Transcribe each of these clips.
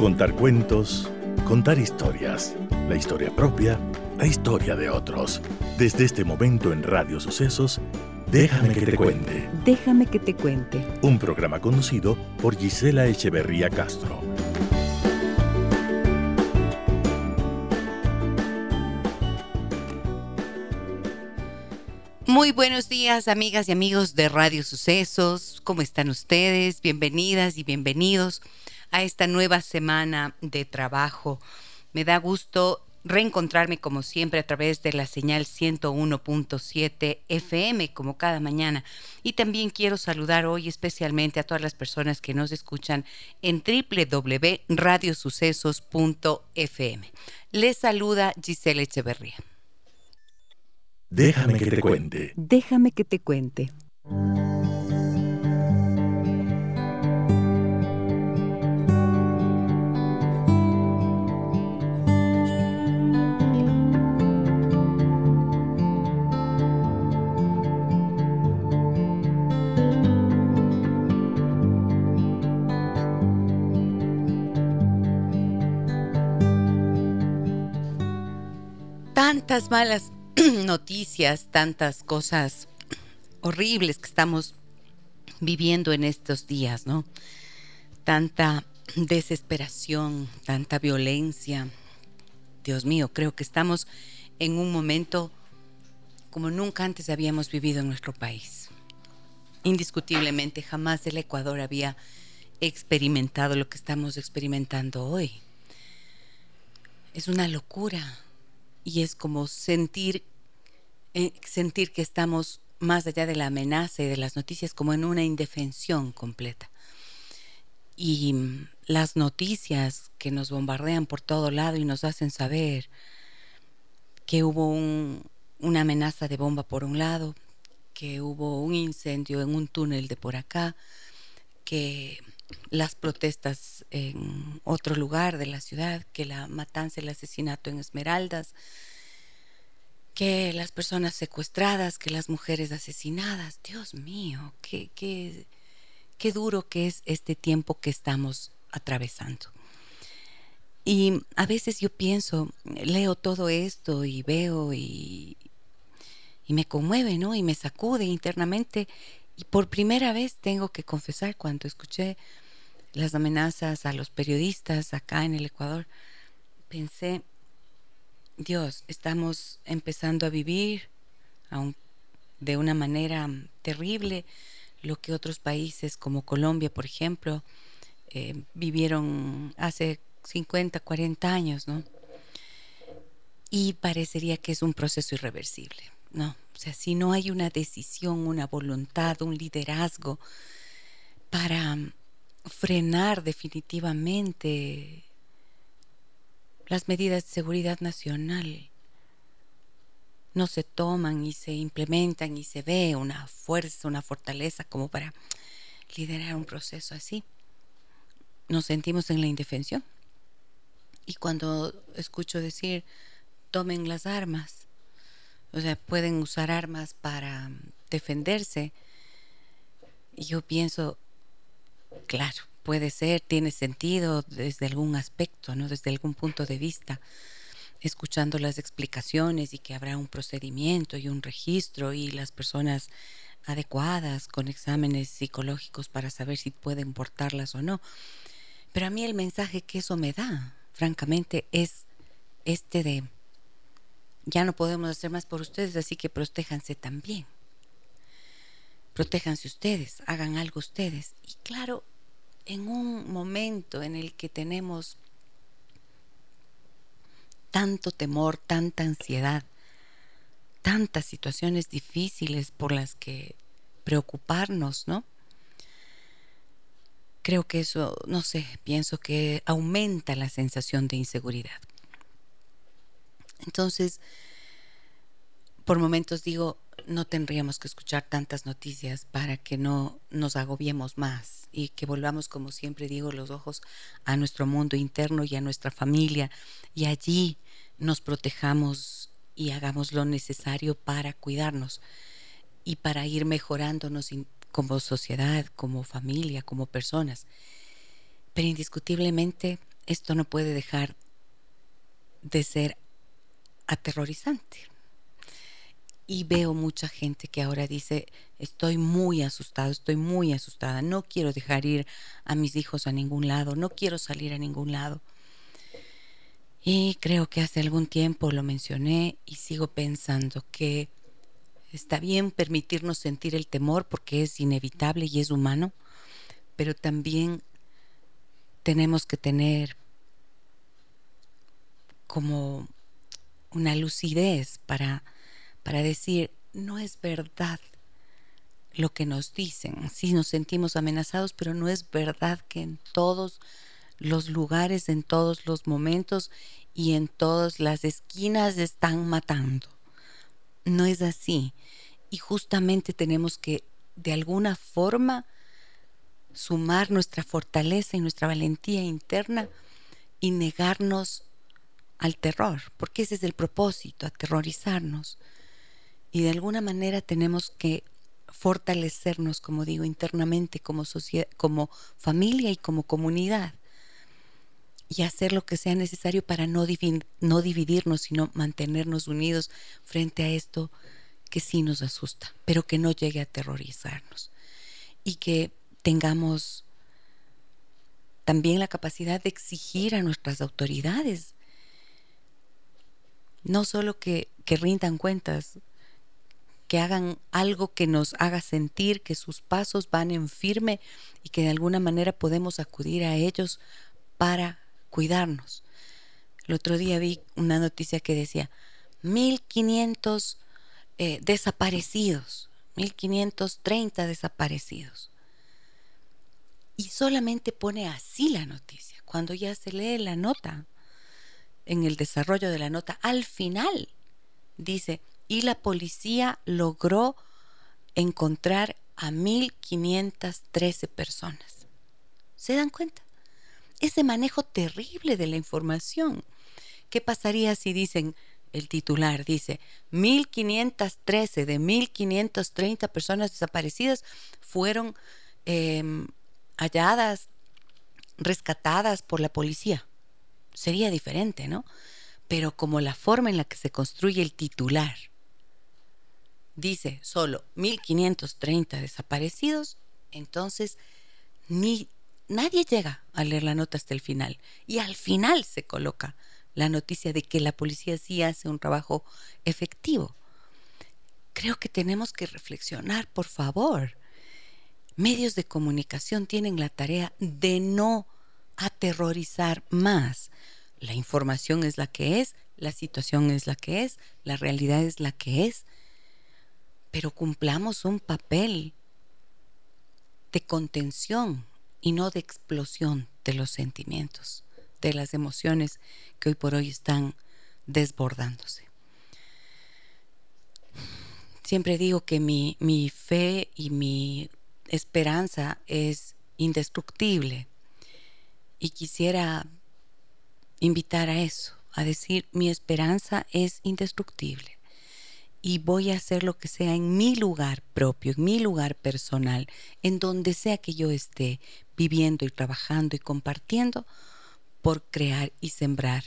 Contar cuentos, contar historias, la historia propia, la historia de otros. Desde este momento en Radio Sucesos, Déjame que te cuente. Déjame que te cuente. Un programa conducido por Gisela Echeverría Castro. Muy buenos días, amigas y amigos de Radio Sucesos. ¿Cómo están ustedes? Bienvenidas y bienvenidos a esta nueva semana de trabajo. Me da gusto reencontrarme como siempre a través de la señal 101.7 FM como cada mañana. Y también quiero saludar hoy especialmente a todas las personas que nos escuchan en www.radiosucesos.fm. Les saluda Gisela Echeverría. Déjame que te cuente. Déjame que te cuente. Tantas malas noticias, tantas cosas horribles que estamos viviendo en estos días, ¿no? Tanta desesperación, tanta violencia. Dios mío, creo que estamos en un momento como nunca antes habíamos vivido en nuestro país. Indiscutiblemente jamás el Ecuador había experimentado lo que estamos experimentando hoy. Es una locura y es como sentir, eh, sentir que estamos más allá de la amenaza y de las noticias, como en una indefensión completa. Y mm, las noticias que nos bombardean por todo lado y nos hacen saber que hubo una amenaza de bomba por un lado, que hubo un incendio en un túnel de por acá, que las protestas en otro lugar de la ciudad, que la matanza, el asesinato en Esmeraldas, que las personas secuestradas, que las mujeres asesinadas. Dios mío, qué, qué, qué duro que es este tiempo que estamos atravesando. Y a veces yo pienso, leo todo esto y veo y, y me conmueve, ¿no? Y me sacude internamente. Y por primera vez tengo que confesar, cuando escuché las amenazas a los periodistas acá en el Ecuador, pensé, Dios, estamos empezando a vivir de una manera terrible lo que otros países como Colombia, por ejemplo, eh, vivieron hace 50, 40 años, ¿no? Y parecería que es un proceso irreversible, ¿no? O sea, si no hay una decisión, una voluntad, un liderazgo para frenar definitivamente las medidas de seguridad nacional. No se toman y se implementan y se ve una fuerza, una fortaleza como para liderar un proceso así. Nos sentimos en la indefensión. Y cuando escucho decir, tomen las armas, o sea, pueden usar armas para defenderse, y yo pienso, Claro, puede ser, tiene sentido desde algún aspecto, ¿no? Desde algún punto de vista, escuchando las explicaciones y que habrá un procedimiento y un registro y las personas adecuadas con exámenes psicológicos para saber si pueden portarlas o no. Pero a mí el mensaje que eso me da, francamente, es este de ya no podemos hacer más por ustedes, así que protéjanse también. Protéjanse ustedes, hagan algo ustedes. Y claro, en un momento en el que tenemos tanto temor, tanta ansiedad, tantas situaciones difíciles por las que preocuparnos, ¿no? Creo que eso, no sé, pienso que aumenta la sensación de inseguridad. Entonces, por momentos digo, no tendríamos que escuchar tantas noticias para que no nos agobiemos más y que volvamos, como siempre digo, los ojos a nuestro mundo interno y a nuestra familia y allí nos protejamos y hagamos lo necesario para cuidarnos y para ir mejorándonos como sociedad, como familia, como personas. Pero indiscutiblemente esto no puede dejar de ser aterrorizante. Y veo mucha gente que ahora dice, estoy muy asustado, estoy muy asustada, no quiero dejar ir a mis hijos a ningún lado, no quiero salir a ningún lado. Y creo que hace algún tiempo lo mencioné y sigo pensando que está bien permitirnos sentir el temor porque es inevitable y es humano, pero también tenemos que tener como una lucidez para, para decir, no es verdad lo que nos dicen. Sí nos sentimos amenazados, pero no es verdad que en todos los lugares, en todos los momentos y en todas las esquinas están matando. No es así. Y justamente tenemos que, de alguna forma, sumar nuestra fortaleza y nuestra valentía interna y negarnos al terror, porque ese es el propósito, aterrorizarnos. Y de alguna manera tenemos que fortalecernos, como digo, internamente como, como familia y como comunidad. Y hacer lo que sea necesario para no, no dividirnos, sino mantenernos unidos frente a esto que sí nos asusta, pero que no llegue a aterrorizarnos. Y que tengamos también la capacidad de exigir a nuestras autoridades no solo que, que rindan cuentas, que hagan algo que nos haga sentir que sus pasos van en firme y que de alguna manera podemos acudir a ellos para cuidarnos. El otro día vi una noticia que decía 1500 eh, desaparecidos, 1530 desaparecidos. Y solamente pone así la noticia, cuando ya se lee la nota en el desarrollo de la nota, al final dice, y la policía logró encontrar a 1.513 personas. ¿Se dan cuenta? Ese manejo terrible de la información. ¿Qué pasaría si dicen, el titular dice, 1.513 de 1.530 personas desaparecidas fueron em, halladas, rescatadas por la policía? Sería diferente, ¿no? Pero como la forma en la que se construye el titular dice solo 1530 desaparecidos, entonces ni nadie llega a leer la nota hasta el final y al final se coloca la noticia de que la policía sí hace un trabajo efectivo. Creo que tenemos que reflexionar, por favor. Medios de comunicación tienen la tarea de no aterrorizar más. La información es la que es, la situación es la que es, la realidad es la que es, pero cumplamos un papel de contención y no de explosión de los sentimientos, de las emociones que hoy por hoy están desbordándose. Siempre digo que mi, mi fe y mi esperanza es indestructible y quisiera invitar a eso, a decir, mi esperanza es indestructible y voy a hacer lo que sea en mi lugar propio, en mi lugar personal, en donde sea que yo esté viviendo y trabajando y compartiendo por crear y sembrar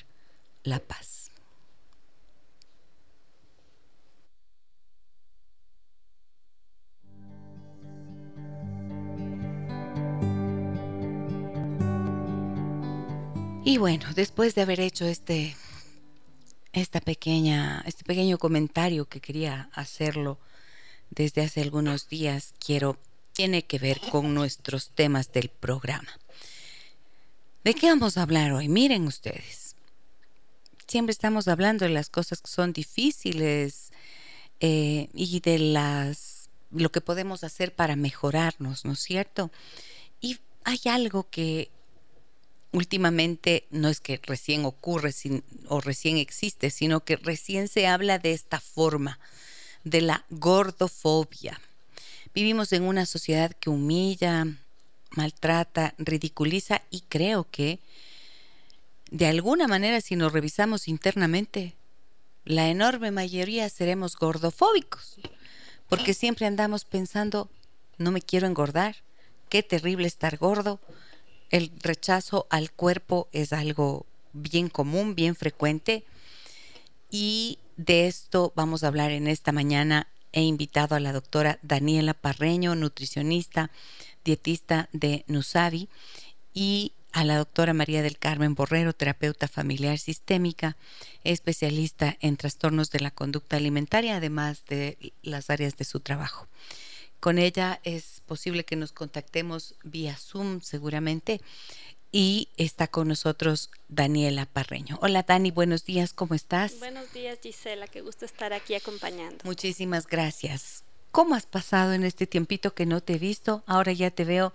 la paz. Y bueno, después de haber hecho este, esta pequeña, este pequeño comentario que quería hacerlo desde hace algunos días, quiero, tiene que ver con nuestros temas del programa. ¿De qué vamos a hablar hoy? Miren ustedes. Siempre estamos hablando de las cosas que son difíciles eh, y de las lo que podemos hacer para mejorarnos, ¿no es cierto? Y hay algo que últimamente no es que recién ocurre o recién existe, sino que recién se habla de esta forma, de la gordofobia. Vivimos en una sociedad que humilla, maltrata, ridiculiza y creo que de alguna manera si nos revisamos internamente, la enorme mayoría seremos gordofóbicos, porque siempre andamos pensando, no me quiero engordar, qué terrible estar gordo, el rechazo al cuerpo es algo bien común, bien frecuente. Y de esto vamos a hablar en esta mañana. He invitado a la doctora Daniela Parreño, nutricionista, dietista de Nusavi, y a la doctora María del Carmen Borrero, terapeuta familiar sistémica, especialista en trastornos de la conducta alimentaria, además de las áreas de su trabajo. Con ella es posible que nos contactemos vía Zoom seguramente y está con nosotros Daniela Parreño. Hola Dani, buenos días, ¿cómo estás? Buenos días Gisela, qué gusto estar aquí acompañando. Muchísimas gracias. ¿Cómo has pasado en este tiempito que no te he visto? Ahora ya te veo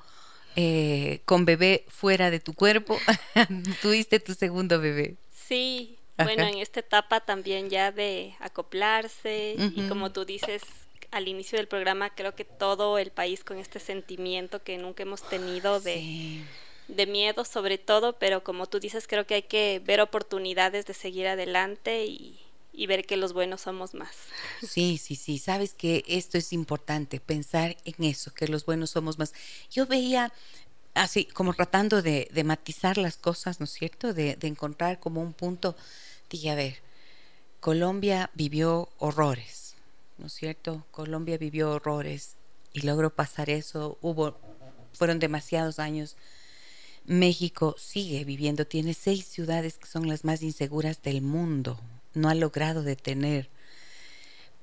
eh, con bebé fuera de tu cuerpo. Tuviste tu segundo bebé. Sí, bueno, en esta etapa también ya de acoplarse y como tú dices al inicio del programa, creo que todo el país con este sentimiento que nunca hemos tenido de de miedo sobre todo, pero como tú dices, creo que hay que ver oportunidades de seguir adelante y, ver que los buenos somos más. Sí, sí, sí, sabes que esto es importante, pensar en eso, que los buenos somos más. Yo veía así, como tratando de, matizar las cosas, ¿no es cierto? De, de encontrar como un punto, dije, a ver, Colombia vivió horrores, ¿no es cierto? Colombia vivió horrores y logró pasar eso, hubo, fueron demasiados años México sigue viviendo, tiene seis ciudades que son las más inseguras del mundo, no ha logrado detener.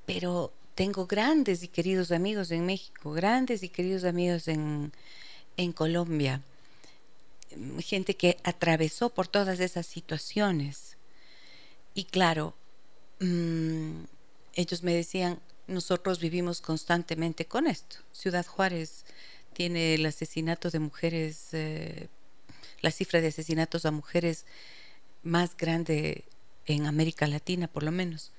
Pero tengo grandes y queridos amigos en México, grandes y queridos amigos en, en Colombia, gente que atravesó por todas esas situaciones. Y claro, mm, ellos me decían, nosotros vivimos constantemente con esto. Ciudad Juárez tiene el asesinato de mujeres eh, la cifra de asesinatos a mujeres más grande en América Latina, por lo menos.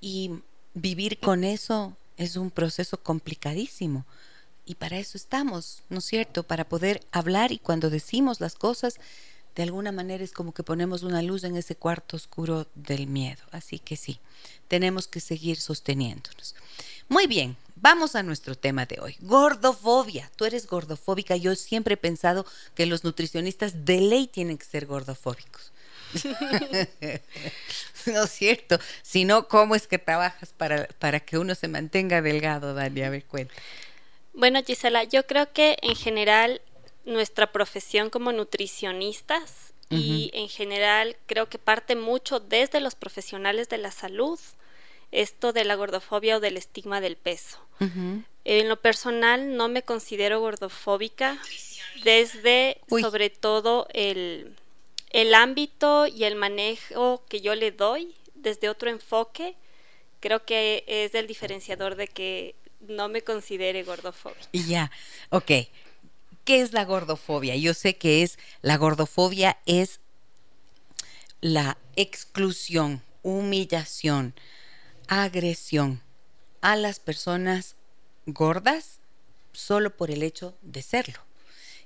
Y vivir con eso es un proceso complicadísimo. Y para eso estamos, ¿no es cierto? Para poder hablar y cuando decimos las cosas, de alguna manera es como que ponemos una luz en ese cuarto oscuro del miedo. Así que sí, tenemos que seguir sosteniéndonos. Muy bien, vamos a nuestro tema de hoy. Gordofobia. Tú eres gordofóbica. Yo siempre he pensado que los nutricionistas de ley tienen que ser gordofóbicos. no es cierto. Si no, ¿cómo es que trabajas para, para que uno se mantenga delgado, Dani? A ver. Bueno, Gisela, yo creo que en general nuestra profesión como nutricionistas y en general creo que parte mucho desde los profesionales de la salud esto de la gordofobia o del estigma del peso. En lo personal no me considero gordofóbica desde sobre todo el, el ámbito y el manejo que yo le doy desde otro enfoque. Creo que es el diferenciador de que no me considere gordofóbica. Ya, ok. ¿Qué es la gordofobia? Yo sé que es, la gordofobia es la exclusión, humillación, agresión a las personas gordas solo por el hecho de serlo.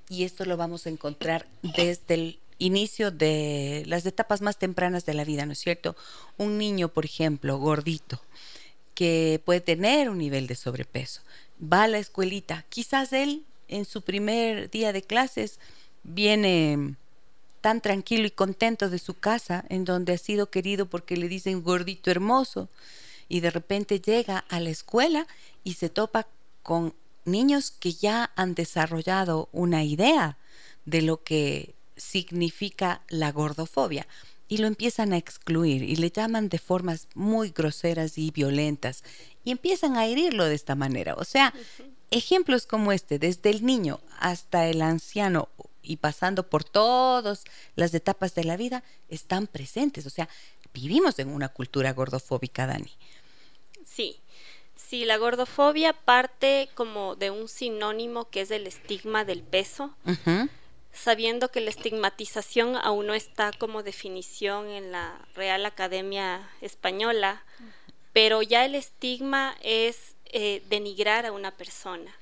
Y esto lo vamos a encontrar desde el inicio de las etapas más tempranas de la vida, ¿no es cierto? Un niño, por ejemplo, gordito, que puede tener un nivel de sobrepeso, va a la escuelita, quizás él en su primer día de clases viene tan tranquilo y contento de su casa, en donde ha sido querido porque le dicen gordito hermoso, y de repente llega a la escuela y se topa con niños que ya han desarrollado una idea de lo que significa la gordofobia y lo empiezan a excluir y le llaman de formas muy groseras y violentas y empiezan a herirlo de esta manera. O sea, ejemplos como este, desde el niño hasta el anciano y pasando por todas las etapas de la vida, están presentes. O sea, vivimos en una cultura gordofóbica, Dani. Sí, sí, la gordofobia parte como de un sinónimo que es el estigma del peso, sabiendo que la estigmatización aún no está como definición en la Real Academia Española, pero ya el estigma es eh, denigrar a una persona.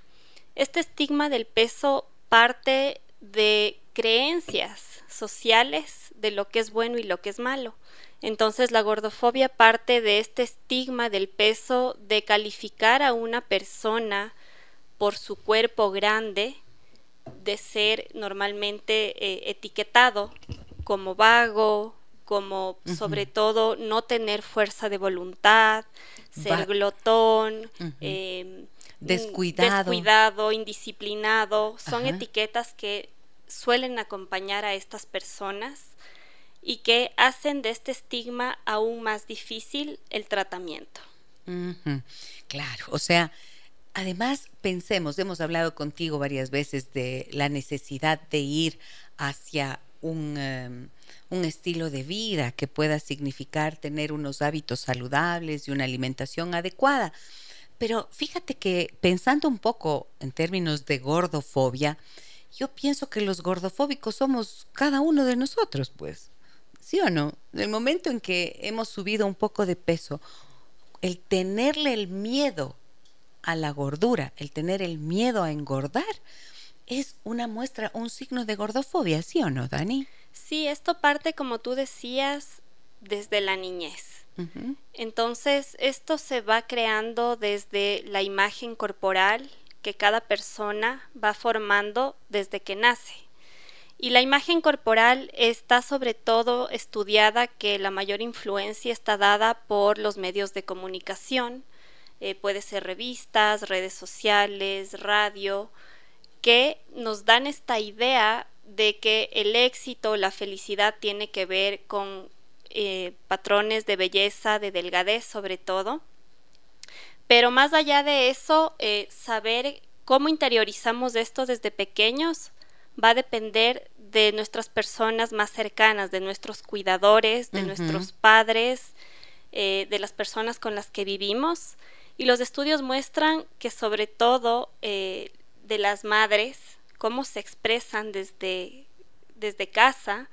Este estigma del peso parte de creencias sociales de lo que es bueno y lo que es malo. Entonces la gordofobia parte de este estigma del peso de calificar a una persona por su cuerpo grande de ser normalmente eh, etiquetado como vago, como sobre todo no tener fuerza de voluntad, ser glotón, em, descuidado. descuidado, indisciplinado, son etiquetas que suelen acompañar a estas personas y que hacen de este estigma aún más difícil el tratamiento. Claro, o sea, además pensemos, hemos hablado contigo varias veces de la necesidad de ir hacia un, em, un, estilo de vida que pueda significar tener unos hábitos saludables y una alimentación adecuada. Pero fíjate que pensando un poco en términos de gordofobia, yo pienso que los gordofóbicos somos cada uno de nosotros, pues. ¿Sí o no? En el momento en que hemos subido un poco de peso, el tenerle el miedo a la gordura, el tener el miedo a engordar, es una muestra, un signo de gordofobia, ¿sí o no, Dani? Sí, esto parte, como tú decías, desde la niñez. Entonces, esto se va creando desde la imagen corporal que cada persona va formando desde que nace. Y la imagen corporal está sobre todo estudiada que la mayor influencia está dada por los medios de comunicación, eh, puede ser revistas, redes sociales, radio, que nos dan esta idea de que el éxito, la felicidad tiene que ver con eh, patrones de belleza, de delgadez sobre todo. Pero más allá de eso, eh, saber cómo interiorizamos esto desde pequeños va a depender de nuestras personas más cercanas, de nuestros cuidadores, de nuestros padres, eh, de las personas con las que vivimos. Y los estudios muestran que sobre todo eh, de las madres, cómo se expresan desde, desde casa,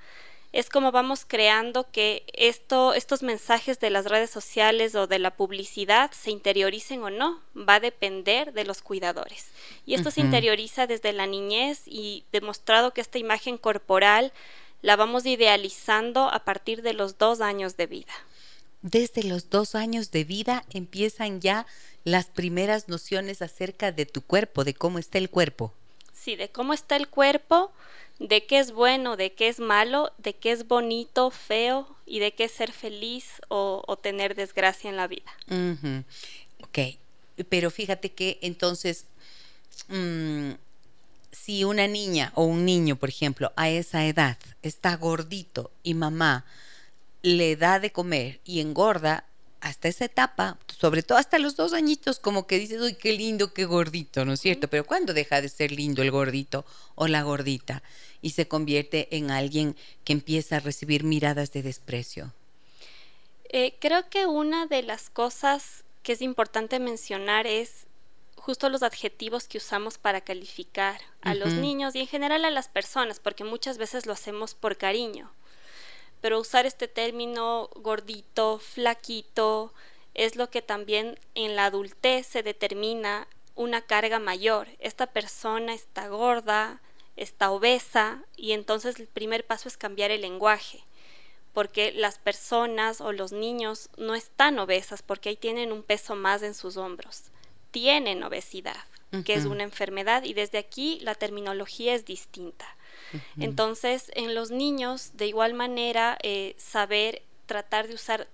es como vamos creando que esto, estos mensajes de las redes sociales o de la publicidad se interioricen o no, va a depender de los cuidadores. Y esto se interioriza desde la niñez y demostrado que esta imagen corporal la vamos idealizando a partir de los dos años de vida. Desde los dos años de vida empiezan ya las primeras nociones acerca de tu cuerpo, de cómo está el cuerpo. Sí, de cómo está el cuerpo, de qué es bueno, de qué es malo, de qué es bonito, feo y de qué es ser feliz o, tener desgracia en la vida. Ok, pero fíjate que entonces, mm, si una niña o un niño, por ejemplo, a esa edad está gordito y mamá le da de comer y engorda, hasta esa etapa, sobre todo hasta los dos añitos, como que dices, uy, qué lindo, qué gordito, ¿no es cierto? Pero ¿cuándo deja de ser lindo el gordito o la gordita y se convierte en alguien que empieza a recibir miradas de desprecio? Eh, creo que una de las cosas que es importante mencionar es justo los adjetivos que usamos para calificar a los niños y en general a las personas, porque muchas veces lo hacemos por cariño pero usar este término gordito, flaquito, es lo que también en la adultez se determina una carga mayor. Esta persona está gorda, está obesa y entonces el primer paso es cambiar el lenguaje, porque las personas o los niños no están obesas porque ahí tienen un peso más en sus hombros, tienen obesidad, que es una enfermedad y desde aquí la terminología es distinta. Entonces, en los niños, de igual manera, eh, saber tratar de usar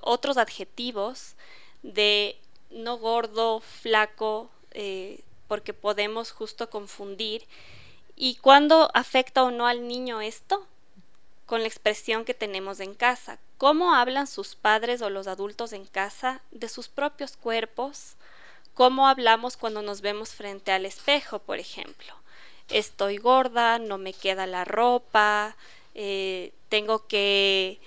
otros adjetivos de no gordo, flaco, eh, porque podemos justo confundir. ¿Y cuándo afecta o no al niño esto? Con la expresión que tenemos en casa. ¿Cómo hablan sus padres o los adultos en casa de sus propios cuerpos? ¿Cómo hablamos cuando nos vemos frente al espejo, por ejemplo? Estoy gorda, no me queda la ropa, eh, tengo que,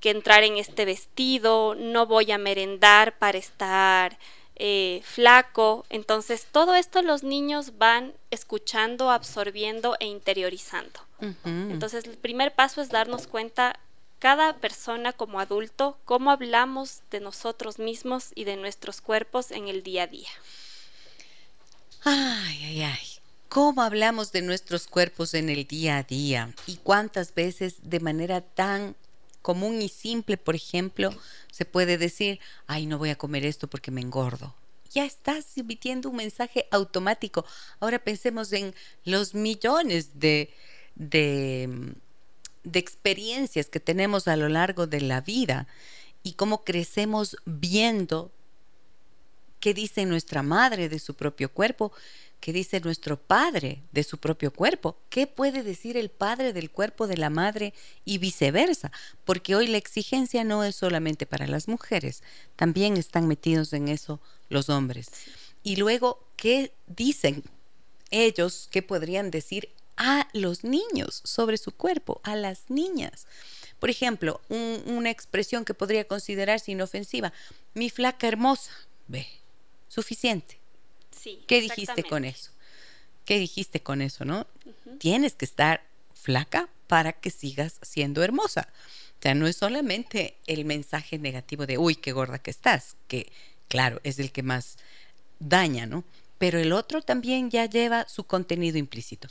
que, entrar en este vestido, no voy a merendar para estar eh, flaco. Entonces, todo esto los niños van escuchando, absorbiendo e interiorizando. Entonces, el primer paso es darnos cuenta cada persona como adulto, cómo hablamos de nosotros mismos y de nuestros cuerpos en el día a día. Ay, ay, ay cómo hablamos de nuestros cuerpos en el día a día y cuántas veces de manera tan común y simple, por ejemplo, se puede decir, ay, no voy a comer esto porque me engordo. ya estás emitiendo un mensaje automático. Ahora pensemos en los millones de, de, de experiencias que tenemos a lo largo de la vida y cómo crecemos viendo qué dice nuestra madre de su propio cuerpo, qué dice nuestro padre de su propio cuerpo, qué puede decir el padre del cuerpo de la madre y viceversa, porque hoy la exigencia no es solamente para las mujeres, también están metidos en eso los hombres. Y luego, ¿qué dicen ellos, qué podrían decir a los niños sobre su cuerpo, a las niñas? Por ejemplo, una expresión que podría considerarse inofensiva, mi flaca hermosa, ve, suficiente. Sí, ¿Qué dijiste con eso? ¿Qué dijiste con eso, no? Tienes que estar flaca para que sigas siendo hermosa. O sea, no es solamente el mensaje negativo de, uy, qué gorda que estás, que claro, es el que más daña, ¿no? Pero el otro también ya lleva su contenido implícito.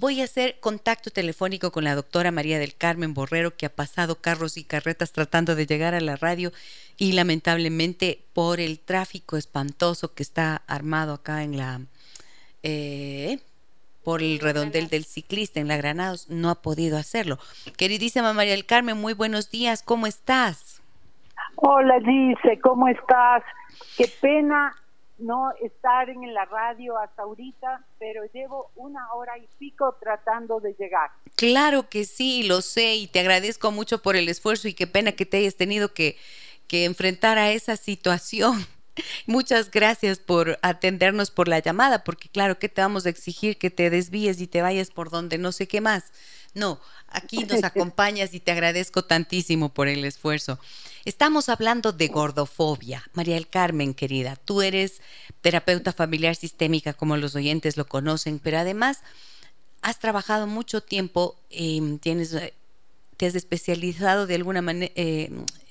Voy a hacer contacto telefónico con la doctora María del Carmen Borrero, que ha pasado carros y carretas tratando de llegar a la radio y lamentablemente por el tráfico espantoso que está armado acá en la... Eh, por el redondel del ciclista en la Granados, no ha podido hacerlo. Queridísima María del Carmen, muy buenos días, ¿cómo estás? Hola, dice, ¿cómo estás? Qué pena no estar en la radio hasta ahorita, pero llevo una hora y pico tratando de llegar. Claro que sí, lo sé y te agradezco mucho por el esfuerzo y qué pena que te hayas tenido que, que enfrentar a esa situación. Muchas gracias por atendernos por la llamada, porque claro, que te vamos a exigir que te desvíes y te vayas por donde no sé qué más. No, aquí nos acompañas y te agradezco tantísimo por el esfuerzo. Estamos hablando de gordofobia. María del Carmen, querida, tú eres terapeuta familiar sistémica, como los oyentes lo conocen, pero además has trabajado mucho tiempo, em, tienes, te has especializado de alguna manera, eh,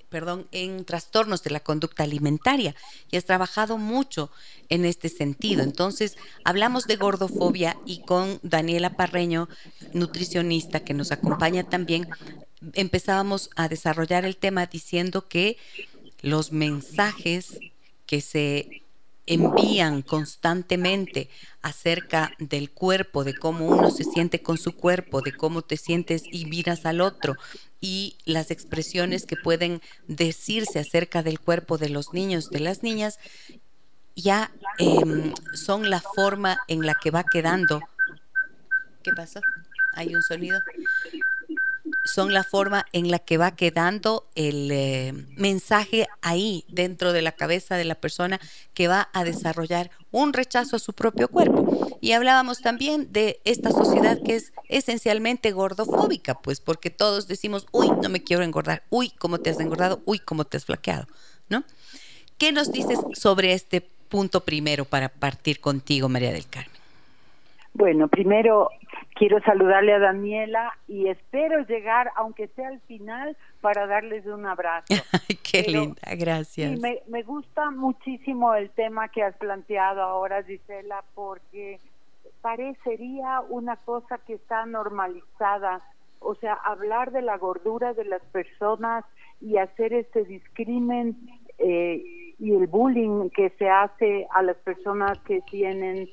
perdón, en trastornos de la conducta alimentaria y has trabajado mucho en este sentido. Entonces, hablamos de gordofobia y con Daniela Parreño, nutricionista que nos acompaña también, empezábamos a desarrollar el tema diciendo que los mensajes que se envían constantemente acerca del cuerpo, de cómo uno se siente con su cuerpo, de cómo te sientes y miras al otro, y las expresiones que pueden decirse acerca del cuerpo de los niños, de las niñas, ya em, son la forma en la que va quedando. ¿Qué pasó? Hay un sonido son la forma en la que va quedando el eh, mensaje ahí dentro de la cabeza de la persona que va a desarrollar un rechazo a su propio cuerpo. Y hablábamos también de esta sociedad que es esencialmente gordofóbica, pues porque todos decimos, uy, no me quiero engordar, uy, cómo te has engordado, uy, cómo te has flaqueado, ¿no? ¿Qué nos dices sobre este punto primero para partir contigo, María del Carmen? Bueno, primero quiero saludarle a Daniela y espero llegar, aunque sea al final, para darles un abrazo. Qué linda, gracias. me, me gusta muchísimo el tema que has planteado ahora, Gisela, porque parecería una cosa que está normalizada. O sea, hablar de la gordura de las personas y hacer este discrimen eh, y el bullying que se hace a las personas que tienen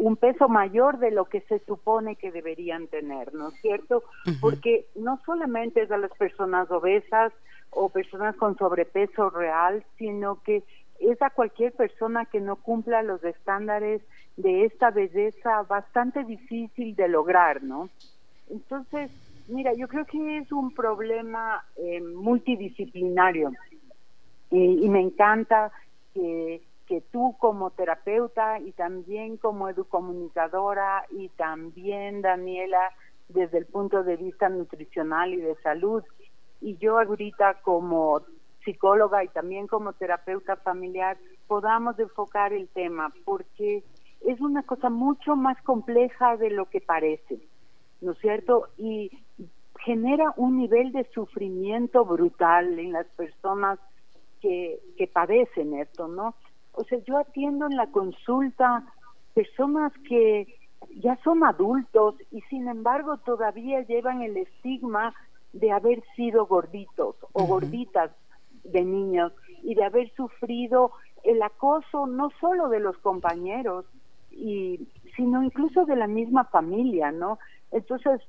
un peso mayor de lo que se supone que deberían tener, ¿no es cierto? Porque no solamente es a las personas obesas o personas con sobrepeso real, sino que es a cualquier persona que no cumpla los estándares de esta belleza bastante difícil de lograr, ¿no? Entonces, mira, yo creo que es un problema eh, multidisciplinario y me encanta que que tú como terapeuta y también como educomunicadora y también Daniela desde el punto de vista nutricional y de salud y yo ahorita como psicóloga y también como terapeuta familiar podamos enfocar el tema porque es una cosa mucho más compleja de lo que parece, ¿no es cierto? Y genera un nivel de sufrimiento brutal en las personas que, que padecen esto, ¿no? O sea, yo atiendo en la consulta personas que ya son adultos y sin embargo todavía llevan el estigma de haber sido gorditos o gorditas de niños y de haber sufrido el acoso no solo de los compañeros, y, sino incluso de la misma familia, ¿no? Entonces,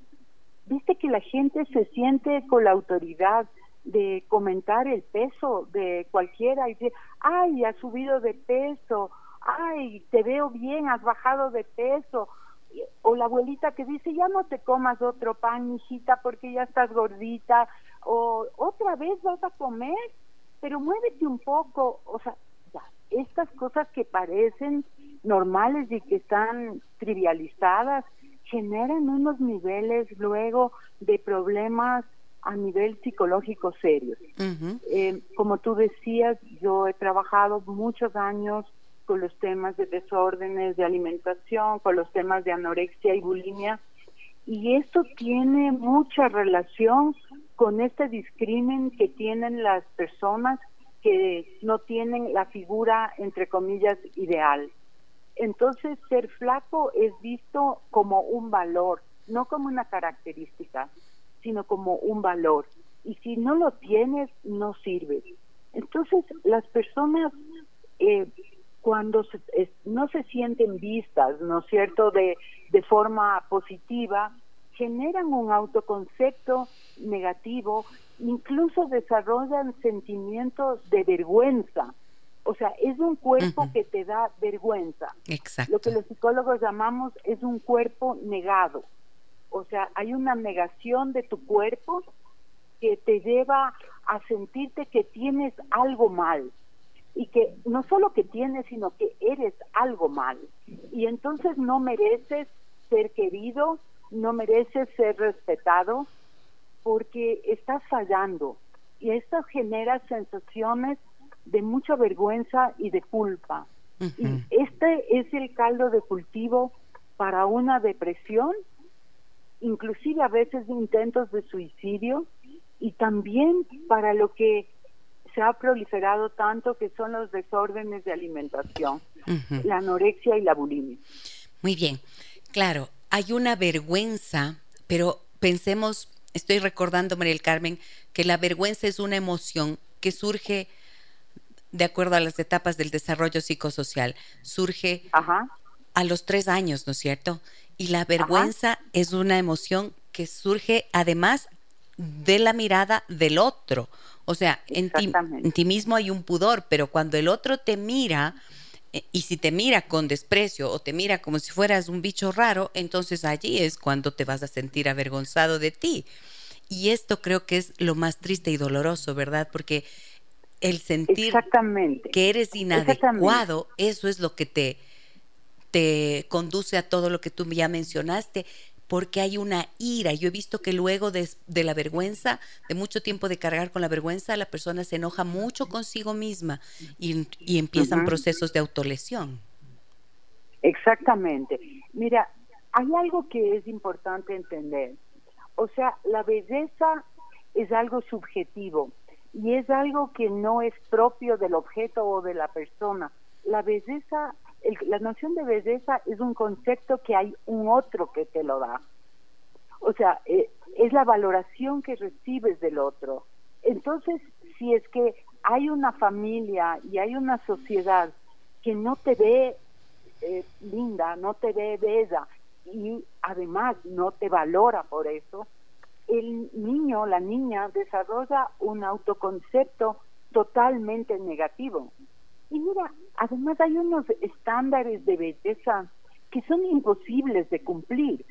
viste que la gente se siente con la autoridad de comentar el peso de cualquiera y decir, ay, has subido de peso, ay, te veo bien, has bajado de peso, o la abuelita que dice, ya no te comas otro pan, hijita, porque ya estás gordita, o otra vez vas a comer, pero muévete un poco, o sea, estas cosas que parecen normales y que están trivializadas, generan unos niveles luego de problemas a nivel psicológico serios. Eh, como tú decías, yo he trabajado muchos años con los temas de desórdenes de alimentación, con los temas de anorexia y bulimia, y esto tiene mucha relación con este discrimen que tienen las personas que no tienen la figura, entre comillas, ideal. Entonces, ser flaco es visto como un valor, no como una característica, sino como un valor. Y si no lo tienes, no sirve. Entonces, las personas eh, cuando no se sienten vistas, ¿no es cierto?, de, de forma positiva, generan un autoconcepto negativo, incluso desarrollan sentimientos de vergüenza. O sea, es un cuerpo que te da vergüenza. Exacto. Lo que los psicólogos llamamos es un cuerpo negado. O sea, hay una negación de tu cuerpo que te lleva a sentirte que tienes algo mal y que no solo que tienes, sino que eres algo mal. Y entonces no mereces ser querido, no mereces ser respetado, porque estás fallando. Y esto genera sensaciones de mucha vergüenza y de culpa. Y este es el caldo de cultivo para una depresión, inclusive a veces intentos de suicidio, y también para lo que se ha proliferado tanto que son los desórdenes de alimentación, la anorexia y la bulimia. Muy bien, claro, hay una vergüenza, pero pensemos, estoy recordando, María del Carmen, que la vergüenza es una emoción que surge de acuerdo a las etapas del desarrollo psicosocial, surge a los tres años, ¿no es cierto? Y la vergüenza es una emoción que surge además de la mirada del otro. O sea, en ti, mismo hay un pudor, pero cuando el otro te mira, eh, y si te mira con desprecio o te mira como si fueras un bicho raro, entonces allí es cuando te vas a sentir avergonzado de ti. Y esto creo que es lo más triste y doloroso, ¿verdad? Porque el sentir que eres inadecuado, eso es lo que te, te conduce a todo lo que tú ya mencionaste, porque hay una ira. Yo he visto que luego de, la vergüenza, de mucho tiempo de cargar con la vergüenza, la persona se enoja mucho consigo misma y, empiezan procesos de autolesión. Exactamente. Mira, hay algo que es importante entender. O sea, la belleza es algo subjetivo y es algo que no es propio del objeto o de la persona. La belleza la noción de belleza es un concepto que hay un otro que te lo da. O sea, eh, es la valoración que recibes del otro. Entonces, si es que hay una familia y hay una sociedad que no te ve eh, linda, no te ve bella y además no te valora por eso, el niño, la niña desarrolla un autoconcepto totalmente negativo. Y mira, además hay unos estándares de belleza que son imposibles de cumplir,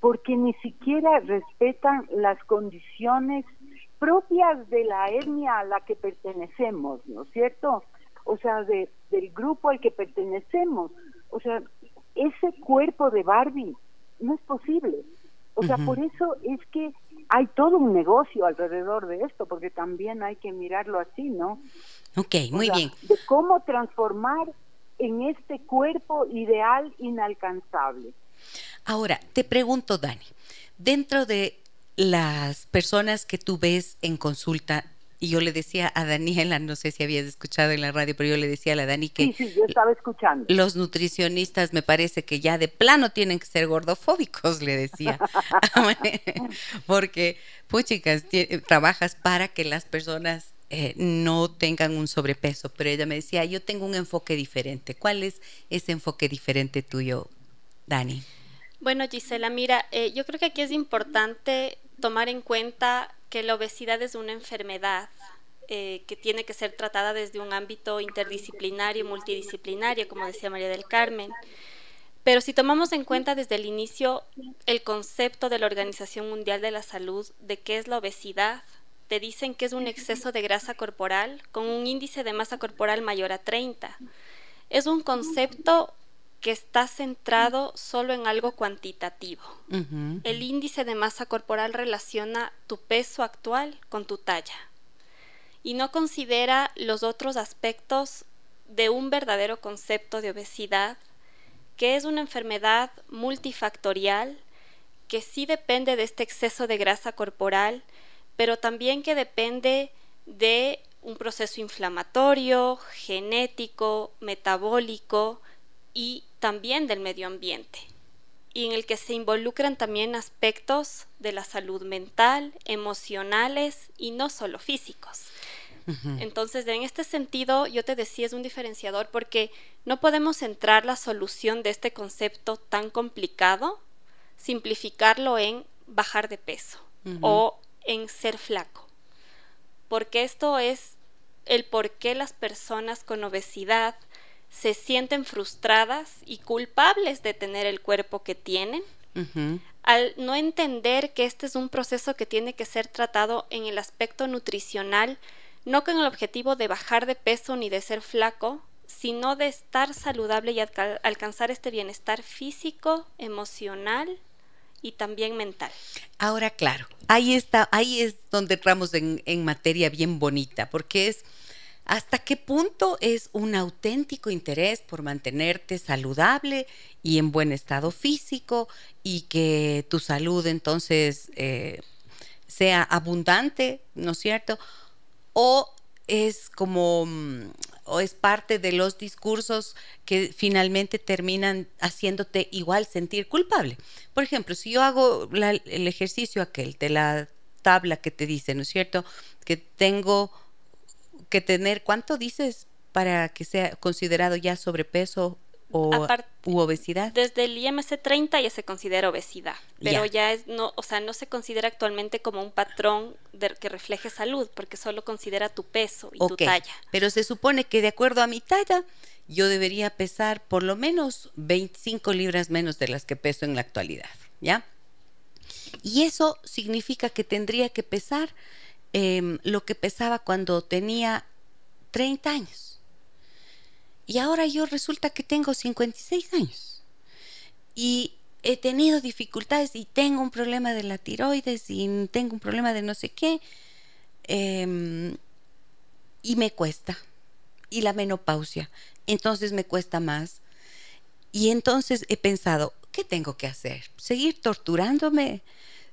porque ni siquiera respetan las condiciones propias de la etnia a la que pertenecemos, ¿no es cierto? O sea, de, del grupo al que pertenecemos. O sea, ese cuerpo de Barbie no es posible. O sea, por eso es que hay todo un negocio alrededor de esto, porque también hay que mirarlo así, ¿no? Ok, muy bien. De cómo transformar en este cuerpo ideal inalcanzable. Ahora, te pregunto, Dani, dentro de las personas que tú ves en consulta, y yo le decía a Daniela, no sé si habías escuchado en la radio, pero yo le decía a la Dani que sí, sí, yo estaba escuchando. los nutricionistas me parece que ya de plano tienen que ser gordofóbicos, le decía. Porque, pues chicas, trabajas para que las personas eh, no tengan un sobrepeso, pero ella me decía, yo tengo un enfoque diferente. ¿Cuál es ese enfoque diferente tuyo, Dani? Bueno, Gisela, mira, eh, yo creo que aquí es importante tomar en cuenta que la obesidad es una enfermedad eh, que tiene que ser tratada desde un ámbito interdisciplinario, multidisciplinario, como decía María del Carmen. Pero si tomamos en cuenta desde el inicio el concepto de la Organización Mundial de la Salud de qué es la obesidad, te dicen que es un exceso de grasa corporal con un índice de masa corporal mayor a 30. Es un concepto que está centrado solo en algo cuantitativo. El índice de masa corporal relaciona tu peso actual con tu talla y no considera los otros aspectos de un verdadero concepto de obesidad, que es una enfermedad multifactorial que sí depende de este exceso de grasa corporal, pero también que depende de un proceso inflamatorio, genético, metabólico y también del medio ambiente, y en el que se involucran también aspectos de la salud mental, emocionales y no solo físicos. Entonces, en este sentido, yo te decía, es un diferenciador porque no podemos centrar la solución de este concepto tan complicado, simplificarlo en bajar de peso o en ser flaco, porque esto es el por qué las personas con obesidad se sienten frustradas y culpables de tener el cuerpo que tienen, al no entender que este es un proceso que tiene que ser tratado en el aspecto nutricional, no con el objetivo de bajar de peso ni de ser flaco, sino de estar saludable y alcanzar este bienestar físico, emocional y también mental. Ahora, claro, ahí está, ahí es donde entramos en, en materia bien bonita, porque es hasta qué punto es un auténtico interés por mantenerte saludable y en buen estado físico y que tu salud entonces eh, sea abundante, ¿no es cierto? O es como mm, o es parte de los discursos que finalmente terminan haciéndote igual sentir culpable. Por ejemplo, si yo hago el ejercicio aquel de la tabla que te dice, ¿no es cierto? Que tengo que tener, ¿cuánto dices para que sea considerado ya sobrepeso o u obesidad? Desde el IMC 30 ya se considera obesidad, pero ya, es no, o sea, no se considera actualmente como un patrón de, que refleje salud, porque solo considera tu peso y tu talla. Pero se supone que de acuerdo a mi talla, yo debería pesar por lo menos 25 libras menos de las que peso en la actualidad, ¿ya? Y eso significa que tendría que pesar em, lo que pesaba cuando tenía 30 años. Y ahora yo resulta que tengo 56 años. Y he tenido dificultades y tengo un problema de la tiroides y tengo un problema de no sé qué. Em, y me cuesta. Y la menopausia. Entonces me cuesta más. Y entonces he pensado, ¿qué tengo que hacer? ¿Seguir torturándome?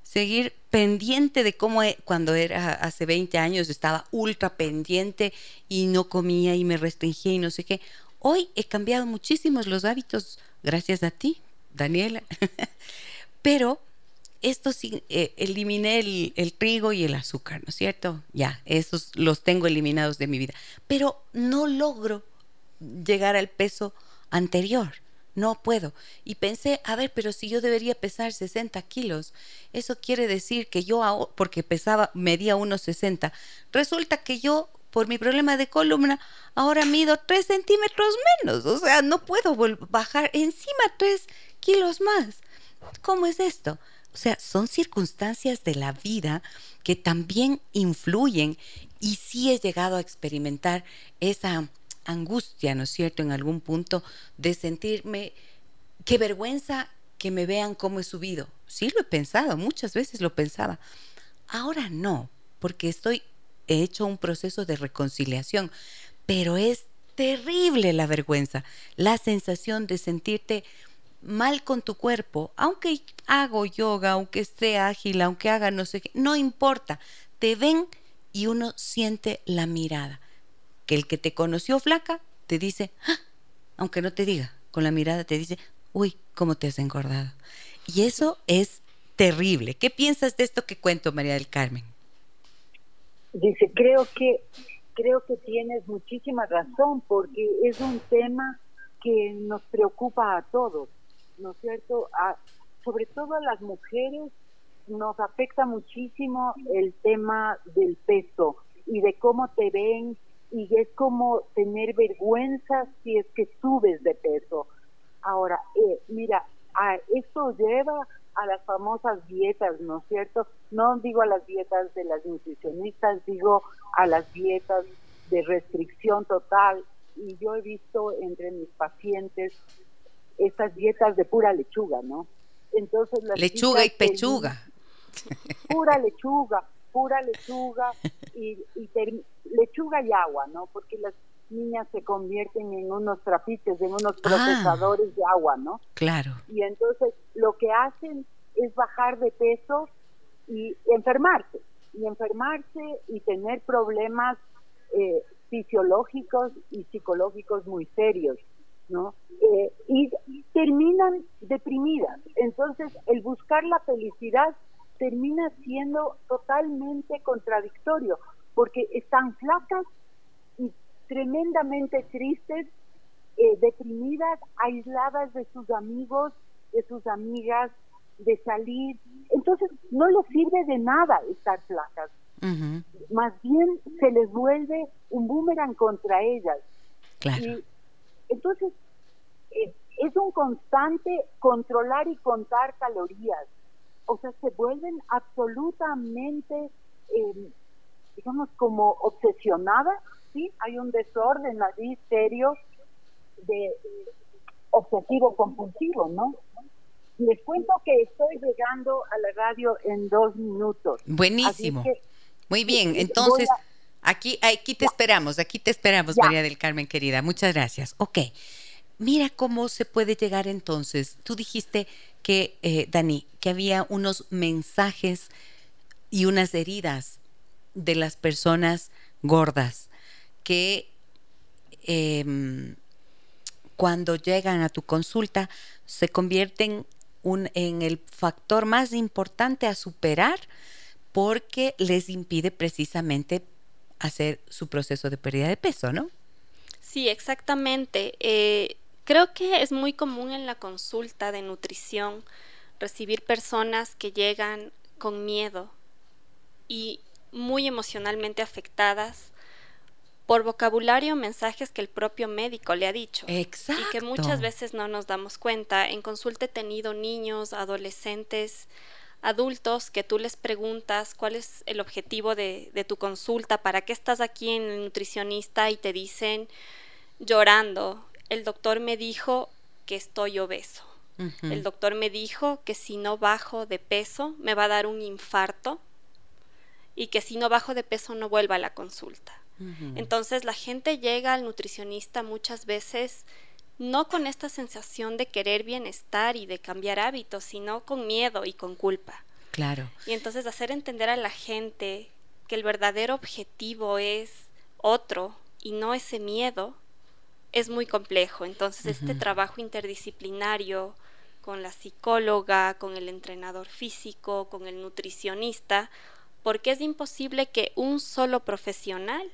Seguir pendiente de cómo cuando era hace 20 años estaba ultra pendiente y no comía y me restringía y no sé qué. Hoy he cambiado muchísimos los hábitos gracias a ti, Daniela. Pero esto sí, eh, eliminé el, el, trigo y el azúcar, ¿no es cierto? Ya, esos los tengo eliminados de mi vida. Pero no logro llegar al peso anterior. No puedo. Y pensé, a ver, pero si yo debería pesar 60 kilos, eso quiere decir que yo, porque pesaba, medía unos 60, resulta que yo por mi problema de columna, ahora mido 3 centímetros menos. O sea, no puedo bajar encima 3 kilos más. ¿Cómo es esto? O sea, son circunstancias de la vida que también influyen y sí he llegado a experimentar esa angustia, ¿no es cierto?, en algún punto de sentirme, qué vergüenza que me vean cómo he subido. Sí lo he pensado, muchas veces lo pensaba. Ahora no, porque estoy he hecho un proceso de reconciliación, pero es terrible la vergüenza, la sensación de sentirte mal con tu cuerpo, aunque hago yoga, aunque esté ágil, aunque haga no sé qué, no importa, te ven y uno siente la mirada, que el que te conoció flaca te dice, ¡Ah! aunque no te diga, con la mirada te dice, uy, cómo te has engordado. Y eso es terrible. ¿Qué piensas de esto que cuento, María del Carmen? Dice, creo que creo que tienes muchísima razón porque es un tema que nos preocupa a todos, ¿no es cierto? Sobre todo a las mujeres nos afecta muchísimo el tema del peso y de cómo te ven y es como tener vergüenza si es que subes de peso. Ahora, eh, mira, a esto lleva a las famosas dietas, ¿no es cierto? No digo a las dietas de las nutricionistas, digo a las dietas de restricción total. Y yo he visto entre mis pacientes estas dietas de pura lechuga, ¿no? Entonces lechuga y pechuga. Pura lechuga, pura lechuga y, lechuga y agua, ¿no? Porque las niñas se convierten en unos trapiches, en unos ah. procesadores de agua, ¿no? Claro. Y entonces lo que hacen es bajar de peso y enfermarse, y enfermarse y tener problemas eh, fisiológicos y psicológicos muy serios, ¿no? Eh, y terminan deprimidas. Entonces, el buscar la felicidad termina siendo totalmente contradictorio, porque están flacas y tremendamente tristes, eh, deprimidas, aisladas de sus amigos, de sus amigas, de salir. Entonces, no les sirve de nada estar flacas. Más bien se les vuelve un boomerang contra ellas. Claro. entonces, eh, es un constante controlar y contar calorías. O sea, se vuelven absolutamente, eh, digamos, como obsesionadas sí, hay un desorden allí serio de obsesivo compulsivo, ¿no? Les cuento que estoy llegando a la radio en dos minutos. Buenísimo. Muy bien, entonces aquí, aquí te esperamos, aquí te esperamos, María del Carmen querida. Muchas gracias. Ok, mira cómo se puede llegar entonces. Tú dijiste que, eh, Dani, que había unos mensajes y unas heridas de las personas gordas que em, cuando llegan a tu consulta se convierten en el factor más importante a superar porque les impide precisamente hacer su proceso de pérdida de peso, ¿no? Sí, exactamente. Eh, creo que es muy común en la consulta de nutrición recibir personas que llegan con miedo y muy emocionalmente afectadas por vocabulario mensajes que el propio médico le ha dicho. Exacto. Y que muchas veces no nos damos cuenta. En consulta he tenido niños, adolescentes, adultos que tú les preguntas cuál es el objetivo de, de tu consulta, para qué estás aquí en el nutricionista y te dicen llorando, el doctor me dijo que estoy obeso. El doctor me dijo que si no bajo de peso me va a dar un infarto y que si no bajo de peso no vuelva a la consulta. Entonces la gente llega al nutricionista muchas veces no con esta sensación de querer bienestar y de cambiar hábitos, sino con miedo y con culpa. Claro. Y entonces hacer entender a la gente que el verdadero objetivo es otro y no ese miedo es muy complejo. Entonces este trabajo interdisciplinario con la psicóloga, con el entrenador físico, con el nutricionista, porque es imposible que un solo profesional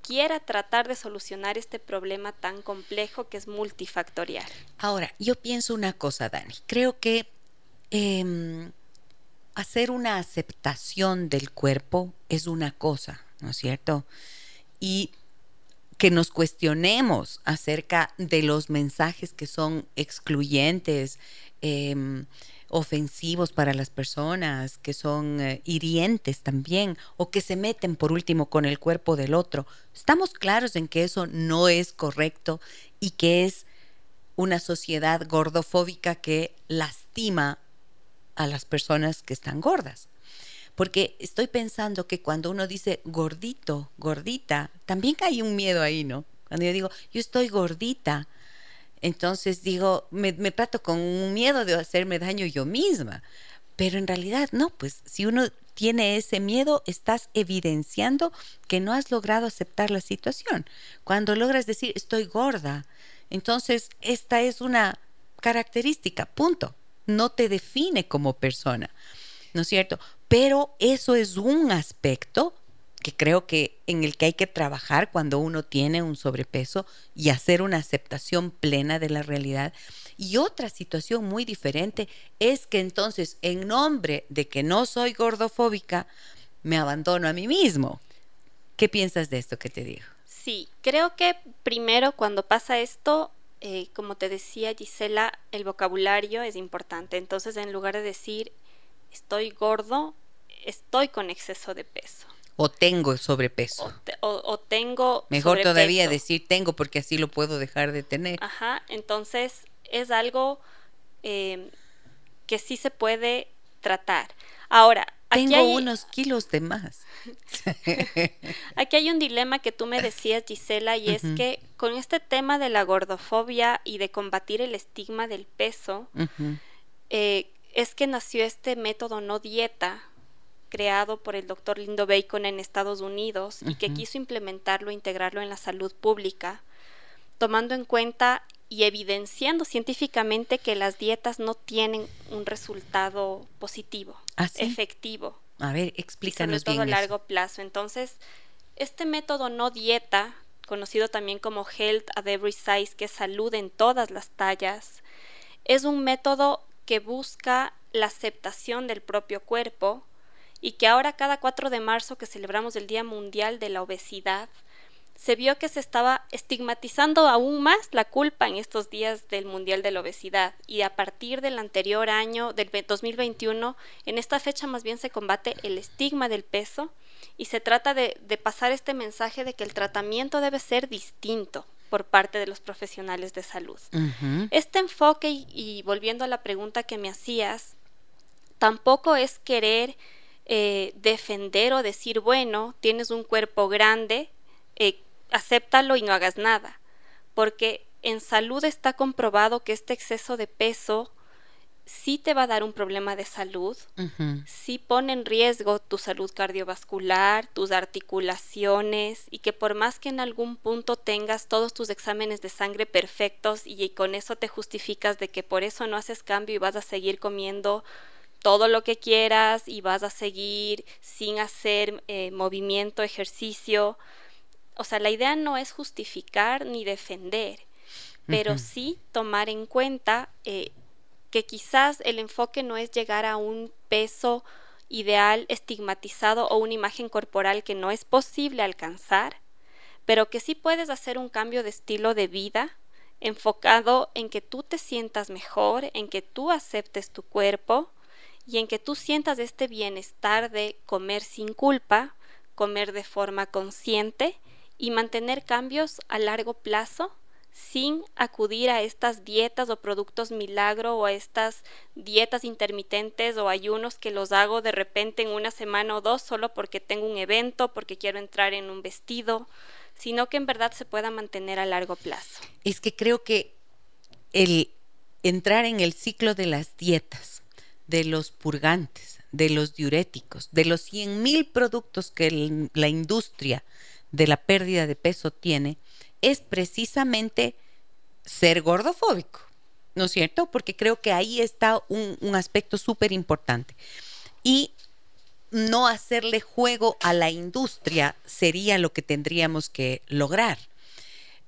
quiera tratar de solucionar este problema tan complejo que es multifactorial. Ahora, yo pienso una cosa, Dani. Creo que em, hacer una aceptación del cuerpo es una cosa, ¿no es cierto? Y que nos cuestionemos acerca de los mensajes que son excluyentes, eh, ofensivos para las personas, que son eh, hirientes también, o que se meten por último con el cuerpo del otro. Estamos claros en que eso no es correcto y que es una sociedad gordofóbica que lastima a las personas que están gordas. Porque estoy pensando que cuando uno dice gordito, gordita, también hay un miedo ahí, ¿no? Cuando yo digo, yo estoy gordita, entonces digo, me, trato con un miedo de hacerme daño yo misma. Pero en realidad no, pues si uno tiene ese miedo, estás evidenciando que no has logrado aceptar la situación. Cuando logras decir estoy gorda, entonces esta es una característica, punto. No te define como persona, ¿no es cierto? Pero eso es un aspecto creo que en el que hay que trabajar cuando uno tiene un sobrepeso y hacer una aceptación plena de la realidad. Y otra situación muy diferente es que entonces, en nombre de que no soy gordofóbica, me abandono a mí mismo. ¿Qué piensas de esto que te digo? Sí, creo que primero cuando pasa esto, eh, como te decía Gisela, el vocabulario es importante. Entonces, en lugar de decir estoy gordo, estoy con exceso de peso. O tengo sobrepeso. O, tengo. Mejor todavía decir tengo porque así lo puedo dejar de tener. Ajá, entonces es algo eh, que sí se puede tratar. Ahora, tengo unos kilos de más. aquí hay un dilema que tú me decías, Gisela, y es que con este tema de la gordofobia y de combatir el estigma del peso, eh, es que nació este método no dieta creado por el doctor Lindo Bacon en Estados Unidos y que quiso implementarlo, integrarlo en la salud pública, tomando en cuenta y evidenciando científicamente que las dietas no tienen un resultado positivo, ¿Ah, efectivo. A ver, explícanos sobre todo a largo plazo. Entonces, este método no dieta, conocido también como Health at Every Size, que es salud en todas las tallas, es un método que busca la aceptación del propio cuerpo y que ahora cada 4 de marzo que celebramos el Día Mundial de la Obesidad, se vio que se estaba estigmatizando aún más la culpa en estos días del Mundial de la Obesidad y a partir del anterior año, del 2021, en esta fecha más bien se combate el estigma del peso y se trata de, pasar este mensaje de que el tratamiento debe ser distinto por parte de los profesionales de salud. Este enfoque, y, volviendo a la pregunta que me hacías, tampoco es querer eh, defender o decir, bueno, tienes un cuerpo grande, eh, acéptalo y no hagas nada, porque en salud está comprobado que este exceso de peso sí te va a dar un problema de salud, sí pone en riesgo tu salud cardiovascular, tus articulaciones y que por más que en algún punto tengas todos tus exámenes de sangre perfectos y con eso te justificas de que por eso no haces cambio y vas a seguir comiendo todo lo que quieras y vas a seguir sin hacer eh, movimiento, ejercicio, o sea, la idea no es justificar ni defender, pero sí tomar en cuenta eh, que quizás el enfoque no es llegar a un peso ideal estigmatizado o una imagen corporal que no es posible alcanzar, pero que sí puedes hacer un cambio de estilo de vida enfocado en que tú te sientas mejor, en que tú aceptes tu cuerpo y en que tú sientas este bienestar de comer sin culpa, comer de forma consciente y mantener cambios a largo plazo sin acudir a estas dietas o productos milagro o a estas dietas intermitentes o ayunos que los hago de repente en una semana o dos solo porque tengo un evento, porque quiero entrar en un vestido, sino que en verdad se pueda mantener a largo plazo. Es que creo que el entrar en el ciclo de las dietas, de los purgantes, de los diuréticos, de los 100.000 productos que la industria de la pérdida de peso tiene es precisamente ser gordofóbico, ¿no es cierto? Porque creo que ahí está un, aspecto súper importante. Y no hacerle juego a la industria sería lo que tendríamos que lograr.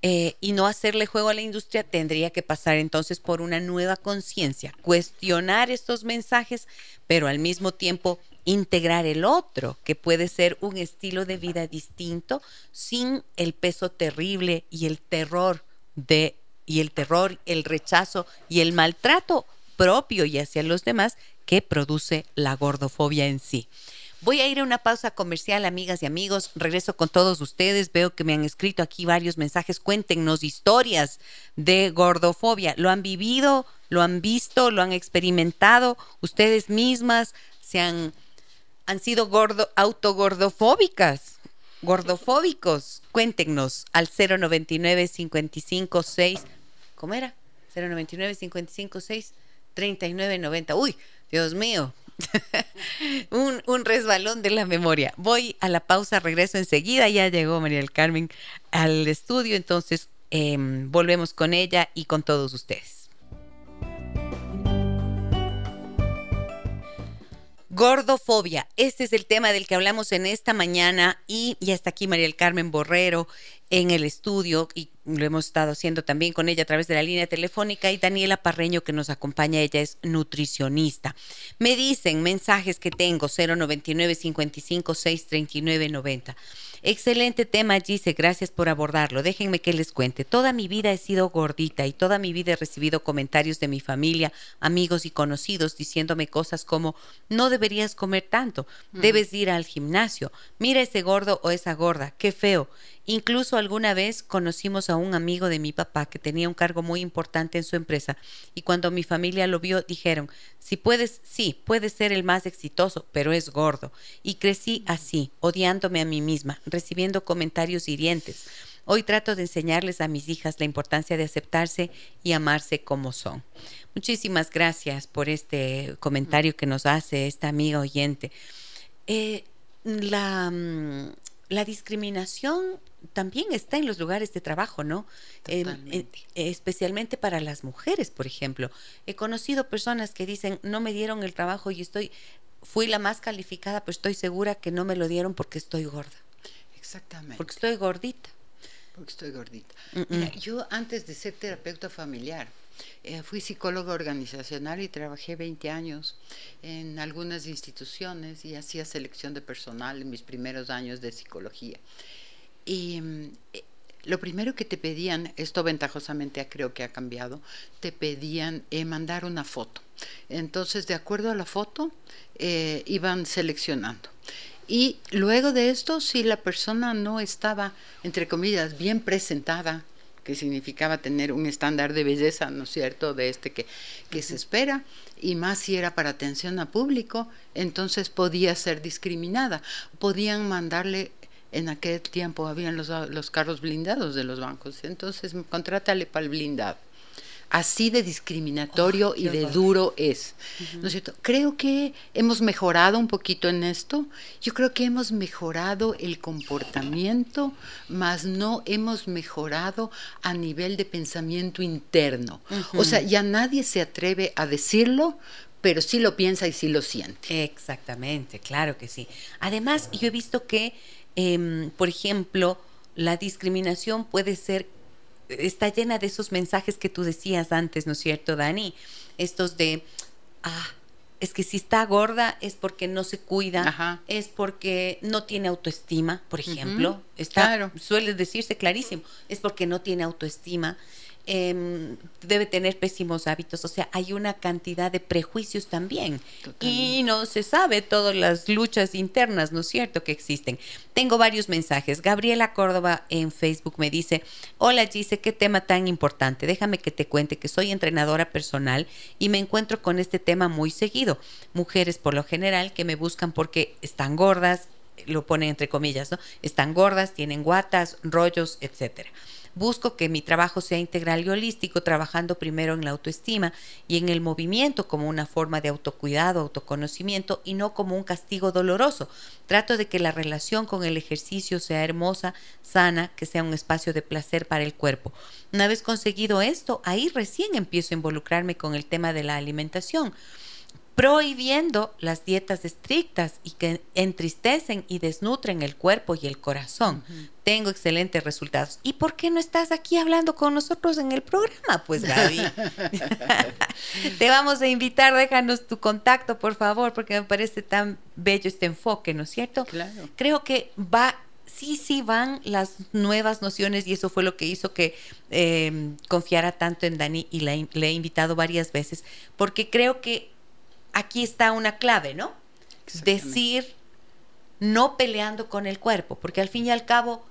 Eh, y no hacerle juego a la industria tendría que pasar entonces por una nueva conciencia, cuestionar estos mensajes, pero al mismo tiempo integrar el otro, que puede ser un estilo de vida distinto sin el peso terrible y el terror de y el terror, el rechazo y el maltrato propio y hacia los demás que produce la gordofobia en sí. Voy a ir a una pausa comercial, amigas y amigos. Regreso con todos ustedes. Veo que me han escrito aquí varios mensajes. Cuéntenos historias de gordofobia. ¿Lo han vivido? ¿Lo han visto? ¿Lo han experimentado? ¿Ustedes mismas se han han sido gordo, autogordofóbicas, gordofóbicos. Cuéntenos al 099 556 ¿cómo era? 099 556 3990. Uy, Dios mío. un, resbalón de la memoria. Voy a la pausa, regreso enseguida. Ya llegó María del Carmen al estudio, entonces em, volvemos con ella y con todos ustedes. Gordofobia, este es el tema del que hablamos en esta mañana y ya está aquí María del Carmen Borrero en el estudio y lo hemos estado haciendo también con ella a través de la línea telefónica y Daniela Parreño que nos acompaña, ella es nutricionista. Me dicen mensajes que tengo 099 55 639 90. Excelente tema, Gise, gracias por abordarlo. Déjenme que les cuente. Toda mi vida he sido gordita y toda mi vida he recibido comentarios de mi familia, amigos y conocidos diciéndome cosas como, no deberías comer tanto, mm. debes ir al gimnasio, mira ese gordo o esa gorda, qué feo. Incluso alguna vez conocimos a un amigo de mi papá que tenía un cargo muy importante en su empresa y cuando mi familia lo vio dijeron, si puedes, sí, puedes ser el más exitoso, pero es gordo. Y crecí así, odiándome a mí misma, recibiendo comentarios hirientes. Hoy trato de enseñarles a mis hijas la importancia de aceptarse y amarse como son. Muchísimas gracias por este comentario que nos hace esta amiga oyente. Eh, la, mm, la discriminación también está en los lugares de trabajo, ¿no? especialmente para las mujeres, por ejemplo. He conocido personas que dicen, no me dieron el trabajo y estoy, fui la más calificada, pero estoy segura que no me lo dieron porque estoy gorda. Exactamente. Porque estoy gordita. Porque estoy gordita. Mira, yo antes de ser terapeuta familiar, eh, fui psicóloga organizacional y trabajé 20 años en algunas instituciones y hacía selección de personal en mis primeros años de psicología. Y mm, eh, lo primero que te pedían, esto ventajosamente creo que ha cambiado, te pedían eh, mandar una foto. Entonces, de acuerdo a la foto, iban seleccionando. Y luego de esto, si la persona no estaba, entre comillas, bien presentada, que significaba tener un estándar de belleza, ¿no es cierto?, de este que, que se espera, y más si era para atención a público, entonces podía ser discriminada. Podían mandarle, en aquel tiempo habían los, los carros blindados de los bancos, entonces contrátale para el blindado así de discriminatorio y de duro es. ¿No es cierto? Creo que hemos mejorado un poquito en esto. Yo creo que hemos mejorado el comportamiento, mas no hemos mejorado a nivel de pensamiento interno. O sea, ya nadie se atreve a decirlo, pero sí lo piensa y sí lo siente. Exactamente, claro que sí. Además, yo he visto que, em, por ejemplo, la discriminación puede ser está llena de esos mensajes que tú decías antes, ¿no es cierto, Dani? Estos de, ah, es que si está gorda es porque no se cuida, es porque no tiene autoestima, por ejemplo. está, Suele decirse clarísimo, es porque no tiene autoestima. Em, debe tener pésimos hábitos, o sea, hay una cantidad de prejuicios también. Y no se sabe todas las luchas internas, ¿no es cierto?, que existen. Tengo varios mensajes. Gabriela Córdoba en Facebook me dice, hola Gise, qué tema tan importante. Déjame que te cuente que soy entrenadora personal y me encuentro con este tema muy seguido. Mujeres por lo general que me buscan porque están gordas, lo ponen entre comillas, ¿no? Están gordas, tienen guatas, rollos, etcétera. Busco que mi trabajo sea integral y holístico, trabajando primero en la autoestima y en el movimiento como una forma de autocuidado, autoconocimiento y no como un castigo doloroso. Trato de que la relación con el ejercicio sea hermosa, sana, que sea un espacio de placer para el cuerpo. Una vez conseguido esto, ahí recién empiezo a involucrarme con el tema de la alimentación prohibiendo las dietas estrictas y que entristecen y desnutren el cuerpo y el corazón. Tengo excelentes resultados. ¿Y por qué no estás aquí hablando con nosotros en el programa? Pues Gaby, te vamos a invitar, déjanos tu contacto, por favor, porque me parece tan bello este enfoque, ¿no es cierto? Claro. Creo que va sí, sí van las nuevas nociones y eso fue lo que hizo que em, confiara tanto en Dani y le he invitado varias veces, porque creo que aquí está una clave, ¿no? Decir no peleando con el cuerpo, porque al fin y al cabo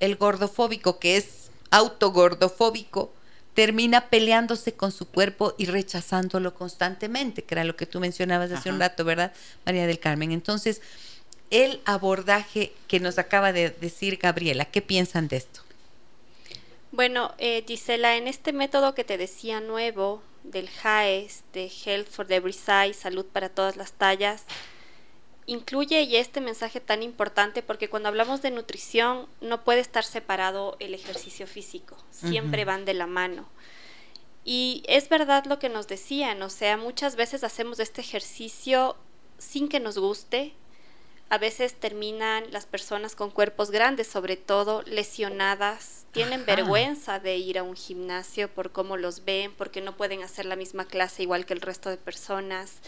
el gordofóbico, que es autogordofóbico, termina peleándose con su cuerpo y rechazándolo constantemente, que era lo que tú mencionabas hace un rato, ¿verdad, María del Carmen? Entonces, el abordaje que nos acaba de decir Gabriela, ¿qué piensan de esto? Bueno, eh, Gisela, en este método que te decía nuevo, del HAES, de Health for Every Size, Salud para todas las tallas, incluye ya este mensaje tan importante porque cuando hablamos de nutrición no puede estar separado el ejercicio físico, siempre van de la mano. Y es verdad lo que nos decían, o sea, muchas veces hacemos este ejercicio sin que nos guste. A veces terminan las personas con cuerpos grandes, sobre todo lesionadas, tienen vergüenza de ir a un gimnasio por cómo los ven, porque no pueden hacer la misma clase igual que el resto de personas.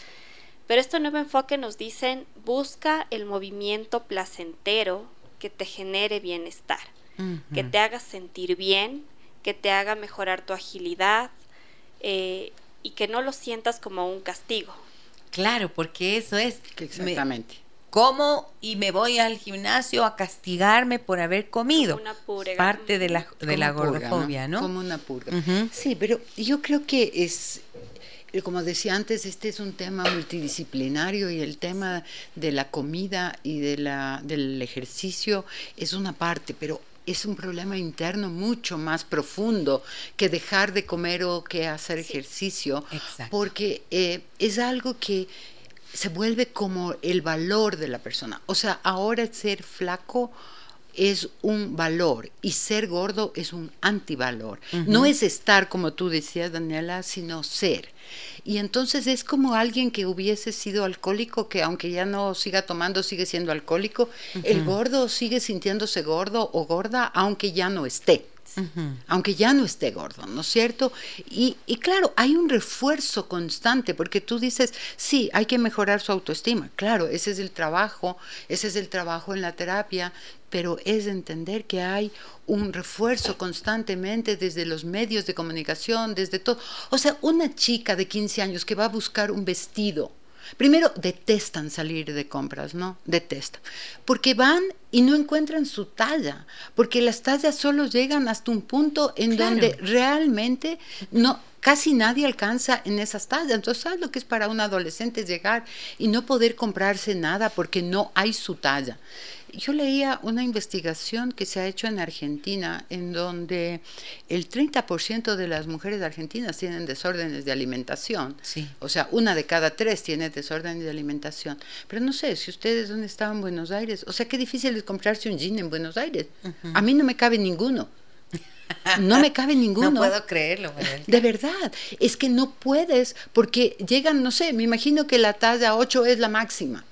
Pero este nuevo enfoque nos dicen, busca el movimiento placentero que te genere bienestar, que te haga sentir bien, que te haga mejorar tu agilidad eh, y que no lo sientas como un castigo. Claro, porque eso es. Exactamente. Como y me voy al gimnasio a castigarme por haber comido. Una purga. Parte de la, de la gordofobia, ¿no? Como una purga. Sí, pero yo creo que es como decía antes, este es un tema multidisciplinario y el tema de la comida y de la, del ejercicio es una parte, pero es un problema interno mucho más profundo que dejar de comer o que hacer ejercicio, porque eh, es algo que se vuelve como el valor de la persona. O sea, ahora ser flaco es un valor y ser gordo es un antivalor. No es estar, como tú decías, Daniela, sino ser. Y entonces es como alguien que hubiese sido alcohólico, que aunque ya no siga tomando, sigue siendo alcohólico. El gordo sigue sintiéndose gordo o gorda, aunque ya no esté aunque ya no esté gordo, ¿no es cierto? Y, claro, hay un refuerzo constante, porque tú dices, sí, hay que mejorar su autoestima. Claro, ese es el trabajo, ese es el trabajo en la terapia, pero es entender que hay un refuerzo constantemente desde los medios de comunicación, desde todo. O sea, una chica de 15 años que va a buscar un vestido, Primero, detestan salir de compras, ¿no? Detestan. Porque van y no encuentran su talla, porque las tallas solo llegan hasta un punto en donde realmente no casi nadie alcanza en esas tallas. Entonces, ¿sabes lo que es para un adolescente llegar y no poder comprarse nada porque no hay su talla? Yo leía una investigación que se ha hecho en Argentina en donde el 30% de las mujeres argentinas tienen desórdenes de alimentación. Sí. O sea, una de cada tres tiene desórdenes de alimentación. Pero no sé, si ustedes dónde estaban en Buenos Aires, o sea, qué difícil es comprarse un jean en Buenos Aires. A mí no me cabe ninguno. No me cabe ninguno. No puedo creerlo. De verdad, es que no puedes porque llegan, no sé, me imagino que la talla 8 es la máxima.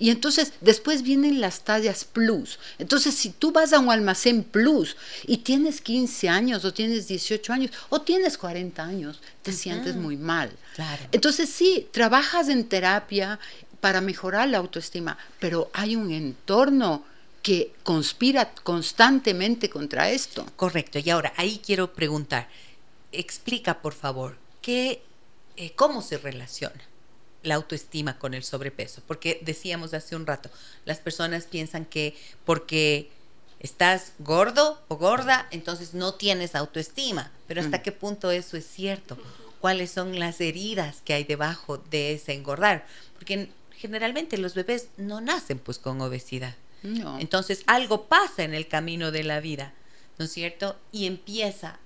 Y entonces después vienen las tallas plus. Entonces si tú vas a un almacén plus y tienes 15 años o tienes 18 años o tienes 40 años, te sientes muy mal. Entonces sí, trabajas en terapia para mejorar la autoestima, pero hay un entorno que conspira constantemente contra esto. Correcto. Y ahora ahí quiero preguntar, explica por favor, ¿qué, eh, ¿cómo se relaciona? La autoestima con el sobrepeso, porque decíamos hace un rato, las personas piensan que porque estás gordo o gorda, entonces no tienes autoestima, pero ¿hasta mm. qué punto eso es cierto? ¿Cuáles son las heridas que hay debajo de ese engordar? Porque generalmente los bebés no nacen pues con obesidad. Entonces algo pasa en el camino de la vida, ¿no es cierto? Y empieza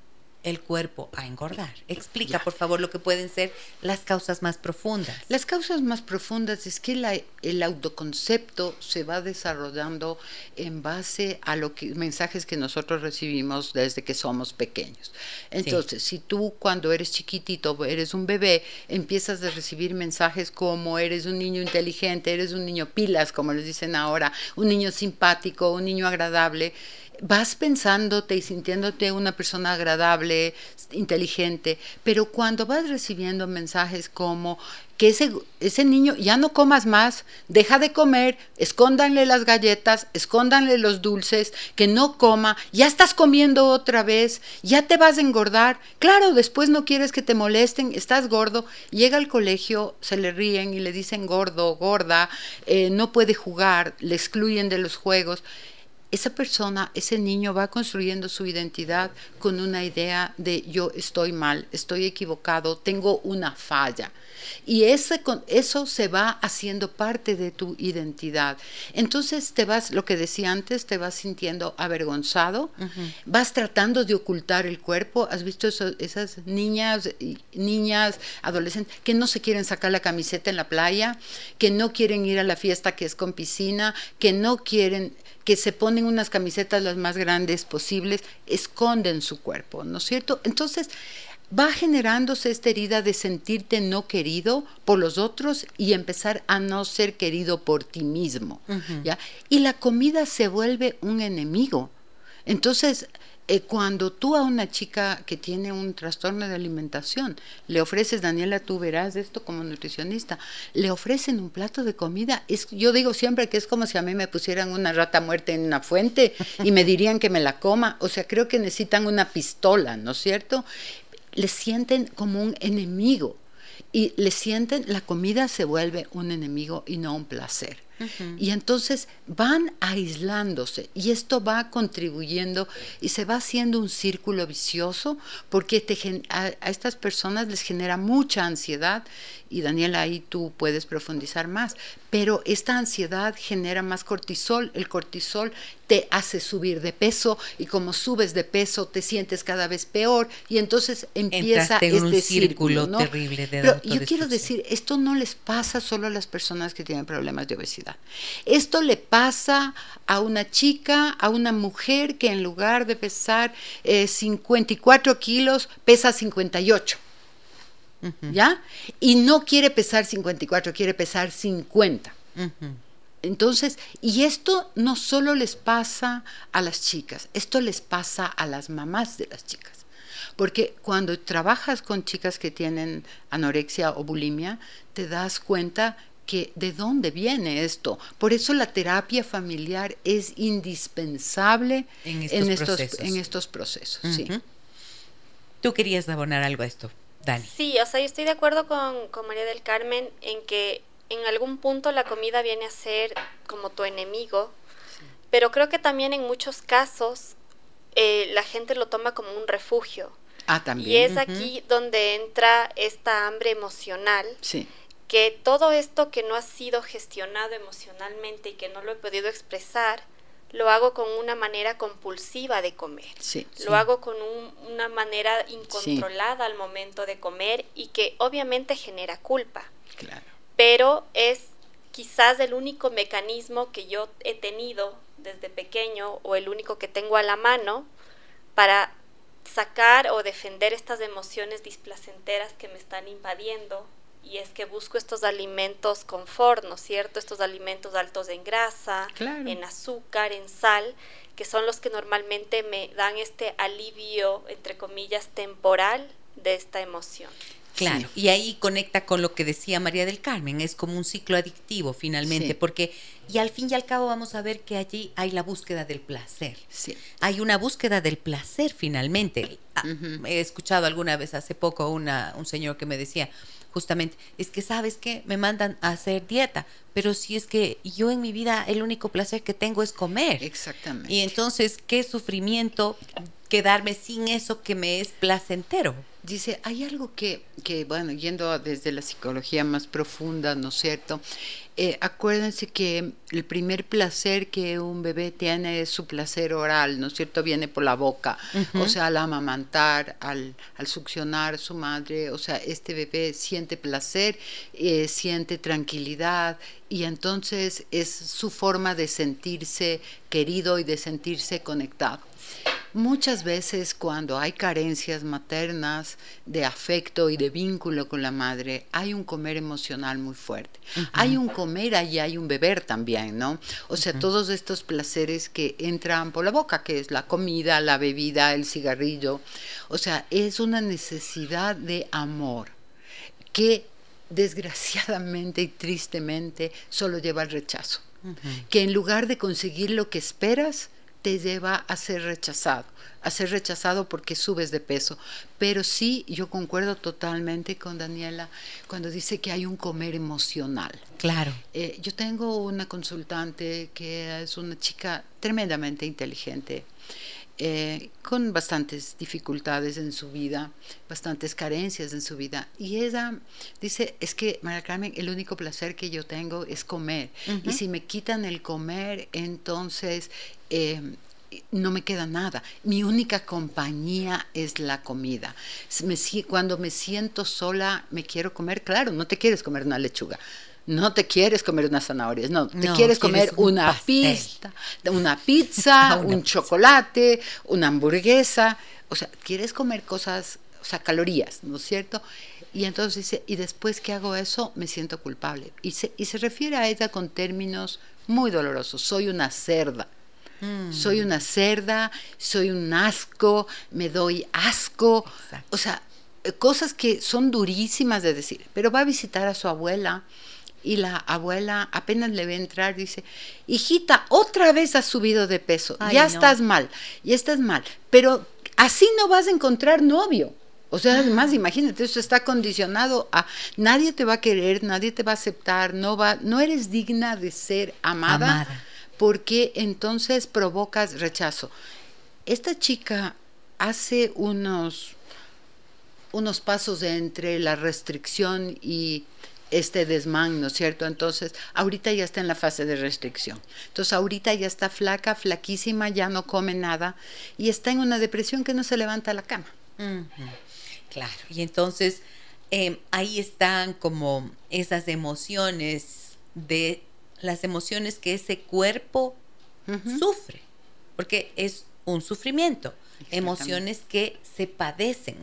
el cuerpo a engordar. Explica, por favor, lo que pueden ser las causas más profundas. Las causas más profundas es que el autoconcepto se va desarrollando en base a los mensajes que nosotros recibimos desde que somos pequeños. Entonces, si tú cuando eres chiquitito, eres un bebé, empiezas a recibir mensajes como eres un niño inteligente, eres un niño pilas, como les dicen ahora, un niño simpático, un niño agradable, vas pensándote y sintiéndote una persona agradable, inteligente, pero cuando vas recibiendo mensajes como que ese, ese niño ya no comas más, deja de comer, escóndanle las galletas, escóndanle los dulces, que no coma, ya estás comiendo otra vez, ya te vas a engordar, claro, después no quieres que te molesten, estás gordo, llega al colegio, se le ríen y le dicen gordo, gorda, eh, no puede jugar, le excluyen de los juegos esa persona, ese niño va construyendo su identidad con una idea de yo estoy mal, estoy equivocado, tengo una falla. Y ese, eso se va haciendo parte de tu identidad. Entonces te vas, lo que decía antes, te vas sintiendo avergonzado, vas tratando de ocultar el cuerpo. ¿Has visto esas niñas, niñas, adolescentes que no se quieren sacar la camiseta en la playa, que no quieren ir a la fiesta que es con piscina, que no quieren que se ponen unas camisetas las más grandes posibles, esconden su cuerpo, ¿no es cierto? Entonces, va generándose esta herida de sentirte no querido por los otros y empezar a no ser querido por ti mismo. ¿ya? Y la comida se vuelve un enemigo. Entonces, eh, cuando tú a una chica que tiene un trastorno de alimentación le ofreces, Daniela, tú verás esto como nutricionista, le ofrecen un plato de comida, es, yo digo siempre que es como si a mí me pusieran una rata muerta en una fuente y me dirían que me la coma, o sea, creo que necesitan una pistola, ¿no es cierto? Le sienten como un enemigo y le sienten, la comida se vuelve un enemigo y no un placer. Y entonces van aislándose y esto va contribuyendo y se va haciendo un círculo vicioso porque a, estas personas les genera mucha ansiedad y Daniela ahí tú puedes profundizar más, pero esta ansiedad genera más cortisol, el cortisol te hace subir de peso y como subes de peso te sientes cada vez peor y entonces empieza este círculo, terrible de Pero yo quiero decir, esto no les pasa solo a las personas que tienen problemas de obesidad. Esto le pasa a una chica, a una mujer que en lugar de pesar 54 eh, kilos, pesa 58. ¿Ya? Y no quiere pesar 54, quiere pesar 50. Entonces, y esto no solo les pasa a las chicas, esto les pasa a las mamás de las chicas. Porque cuando trabajas con chicas que tienen anorexia o bulimia, te das cuenta que de dónde viene esto. Por eso la terapia familiar es indispensable en estos, en estos, procesos. ¿Tú querías abonar algo a esto, Dani? Sí, o sea, yo estoy de acuerdo con, María del Carmen en que en algún punto la comida viene a ser como tu enemigo, pero creo que también en muchos casos eh, la gente lo toma como un refugio. Ah, también. Y es aquí donde entra esta hambre emocional. Sí que todo esto que no ha sido gestionado emocionalmente y que no lo he podido expresar, lo hago con una manera compulsiva de comer. lo hago con una manera incontrolada al momento de comer y que obviamente genera culpa. Pero es quizás el único mecanismo que yo he tenido desde pequeño o el único que tengo a la mano para sacar o defender estas emociones displacenteras que me están invadiendo y es que busco estos alimentos confort, ¿no es cierto? Estos alimentos altos en grasa, en azúcar, en sal, que son los que normalmente me dan este alivio, entre comillas, temporal de esta emoción. Claro, y ahí conecta con lo que decía María del Carmen, es como un ciclo adictivo finalmente, porque y al fin y al cabo vamos a ver que allí hay la búsqueda del placer. Sí. Hay una búsqueda del placer finalmente. Ah, he escuchado alguna vez hace poco una, un señor que me decía, justamente, es que sabes que me mandan a hacer dieta, pero si es que yo en mi vida el único placer que tengo es comer. Exactamente. Y entonces, qué sufrimiento quedarme sin eso que me es placentero. Dice, hay algo que, que, bueno, yendo desde la psicología más profunda, ¿no es cierto? Eh, acuérdense que el primer placer que un bebé tiene es su placer oral, ¿no es cierto? Viene por la boca, o sea, al amamantar, al, al, succionar su madre, o sea, este bebé siente placer, eh, siente tranquilidad y entonces es su forma de sentirse querido y de sentirse conectado. Muchas veces cuando hay carencias maternas de afecto y de vínculo con la madre, hay un comer emocional muy fuerte. Hay un comer y hay un beber también, ¿no? O sea, todos estos placeres que entran por la boca, que es la comida, la bebida, el cigarrillo. O sea, es una necesidad de amor que desgraciadamente y tristemente solo lleva al rechazo. Que en lugar de conseguir lo que esperas, te lleva a ser rechazado, a ser rechazado porque subes de peso. Pero sí, yo concuerdo totalmente con Daniela cuando dice que hay un comer emocional. Claro. Eh, yo tengo una consultante que es una chica tremendamente inteligente. Eh, con bastantes dificultades en su vida, bastantes carencias en su vida. Y ella dice, es que, María Carmen, el único placer que yo tengo es comer. Y si me quitan el comer, entonces eh, no me queda nada. Mi única compañía es la comida. cuando me siento sola, me quiero comer, claro, no te quieres comer una lechuga. No te quieres comer unas zanahorias, no, te quieres comer una pizza, una pizza, un chocolate, una hamburguesa. O sea, quieres comer cosas o sea, calorías, ¿no es cierto? Y entonces dice, y después que hago eso, me siento culpable. Y se, y se refiere a ella con términos muy dolorosos. Soy una cerda. Mm. Soy una cerda, soy un asco, me doy asco. O sea, eh, cosas que son durísimas de decir. Pero va a visitar a su abuela y la abuela apenas le ve entrar, dice, hijita, otra vez has subido de peso, ya estás mal, ya estás mal, pero así no vas a encontrar novio. O sea, además, imagínate, eso está condicionado a nadie te va a querer, nadie te va a aceptar, no va, no eres digna de ser amada, porque entonces provocas rechazo. Esta chica hace unos unos pasos entre la restricción y este desmán, ¿no es cierto? Entonces, ahorita ya está en la fase de restricción. Entonces, ahorita ya está flaca, flaquísima, ya no come nada y está en una depresión que no se levanta a la cama. Claro, y entonces em, ahí están como esas emociones de las emociones que ese cuerpo sufre, porque es un sufrimiento, emociones que se padecen.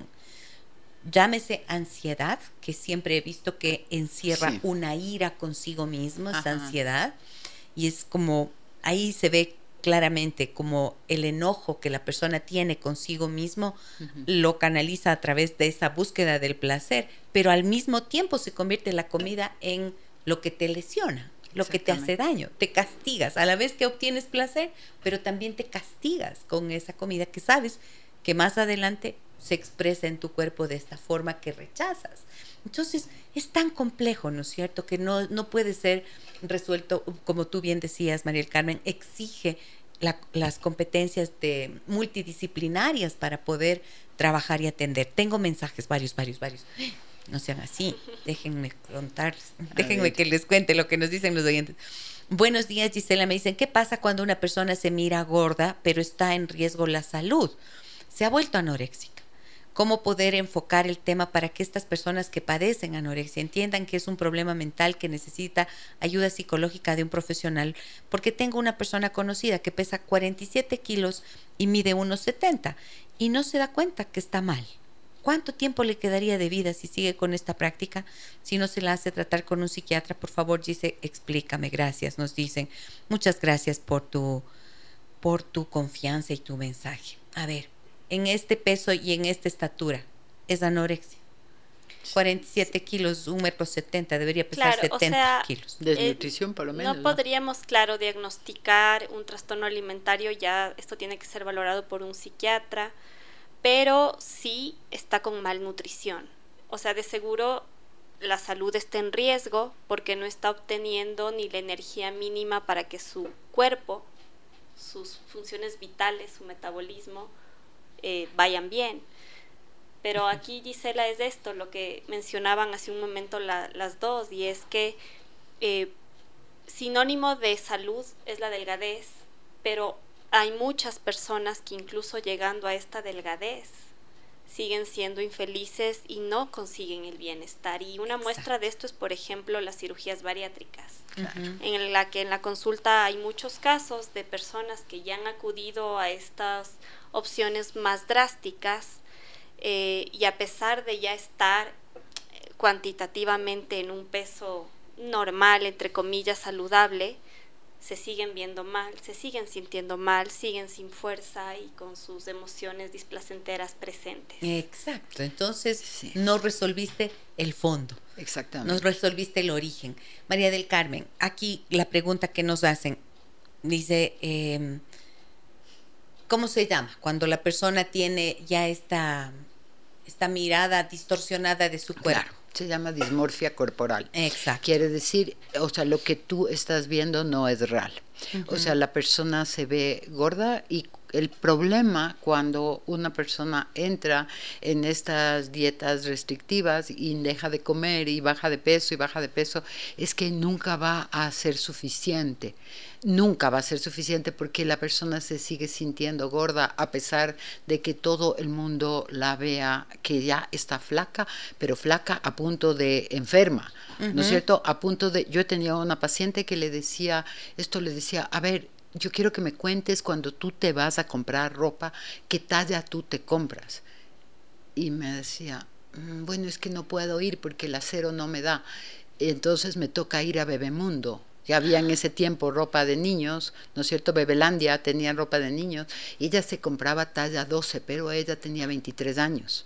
Llámese ansiedad, que siempre he visto que encierra una ira consigo mismo, esa ansiedad, y es como ahí se ve claramente como el enojo que la persona tiene consigo mismo lo canaliza a través de esa búsqueda del placer, pero al mismo tiempo se convierte la comida en lo que te lesiona, lo que te hace daño, te castigas a la vez que obtienes placer, pero también te castigas con esa comida que sabes que más adelante se expresa en tu cuerpo de esta forma que rechazas. Entonces, es tan complejo, ¿no es cierto?, que no, no puede ser resuelto, como tú bien decías, María Carmen, exige las competencias de multidisciplinarias para poder trabajar y atender. Tengo mensajes, varios, varios, varios. No sean así, déjenme contar, déjenme que les cuente lo que nos dicen los oyentes. Buenos días, Gisela. Me dicen, ¿qué pasa cuando una persona se mira gorda, pero está en riesgo la salud? Se ha vuelto anoréxica cómo poder enfocar el tema para que estas personas que padecen anorexia entiendan que es un problema mental que necesita ayuda psicológica de un profesional, porque tengo una persona conocida que pesa 47 kilos y mide unos 70 y no se da cuenta que está mal. ¿Cuánto tiempo le quedaría de vida si sigue con esta práctica? Si no se la hace tratar con un psiquiatra, por favor, dice, explícame, gracias, nos dicen. Muchas gracias por tu, por tu confianza y tu mensaje. A ver, en este peso y en esta estatura es anorexia. 47 kilos, un metro 70, debería pesar 70 kilos. Desnutrición, por lo menos. No, podríamos, claro, diagnosticar un trastorno alimentario, ya esto tiene que ser valorado por un psiquiatra, pero sí está con malnutrición. O sea, de seguro la salud está en riesgo porque no está obteniendo ni la energía mínima para que su cuerpo, sus funciones vitales, su metabolismo, eh, vayan bien. Pero aquí, Gisela, es esto, lo que mencionaban hace un momento las dos, y es que eh, sinónimo de salud es la delgadez, pero hay muchas personas que incluso llegando a esta delgadez siguen siendo infelices y no consiguen el bienestar. Y una muestra de esto es, por ejemplo, las cirugías bariátricas, en la que en la consulta hay muchos casos de personas que ya han acudido a estas opciones más drásticas eh, y a pesar de ya estar eh, cuantitativamente en un peso normal, entre comillas, saludable, se siguen viendo mal, se siguen sintiendo mal, siguen sin fuerza y con sus emociones displacenteras presentes. Exacto, entonces no resolviste el fondo. Exactamente. No resolviste el origen. María del Carmen, aquí la pregunta que nos hacen, dice, em, ¿cómo se llama? Cuando la persona tiene ya esta, esta mirada distorsionada de su cuerpo se llama dismorfia corporal. Exacto. Quiere decir, o sea, lo que tú estás viendo no es real. O sea, la persona se ve gorda y el problema cuando una persona entra en estas dietas restrictivas y deja de comer y baja de peso y baja de peso es que nunca va a ser suficiente nunca va a ser suficiente porque la persona se sigue sintiendo gorda a pesar de que todo el mundo la vea que ya está flaca, pero flaca a punto de enferma, ¿no es cierto? A punto de, yo tenía una paciente que le decía, esto le decía, a ver, yo quiero que me cuentes cuando tú te vas a comprar ropa, qué talla tú te compras. y me decía, mm, bueno, es que no puedo ir porque el acero no me da. Entonces me toca ir a Bebemundo. Ya había en ese tiempo ropa de niños, ¿no es cierto? Bebelandia tenía ropa de niños. Ella se compraba talla 12, pero ella tenía 23 años.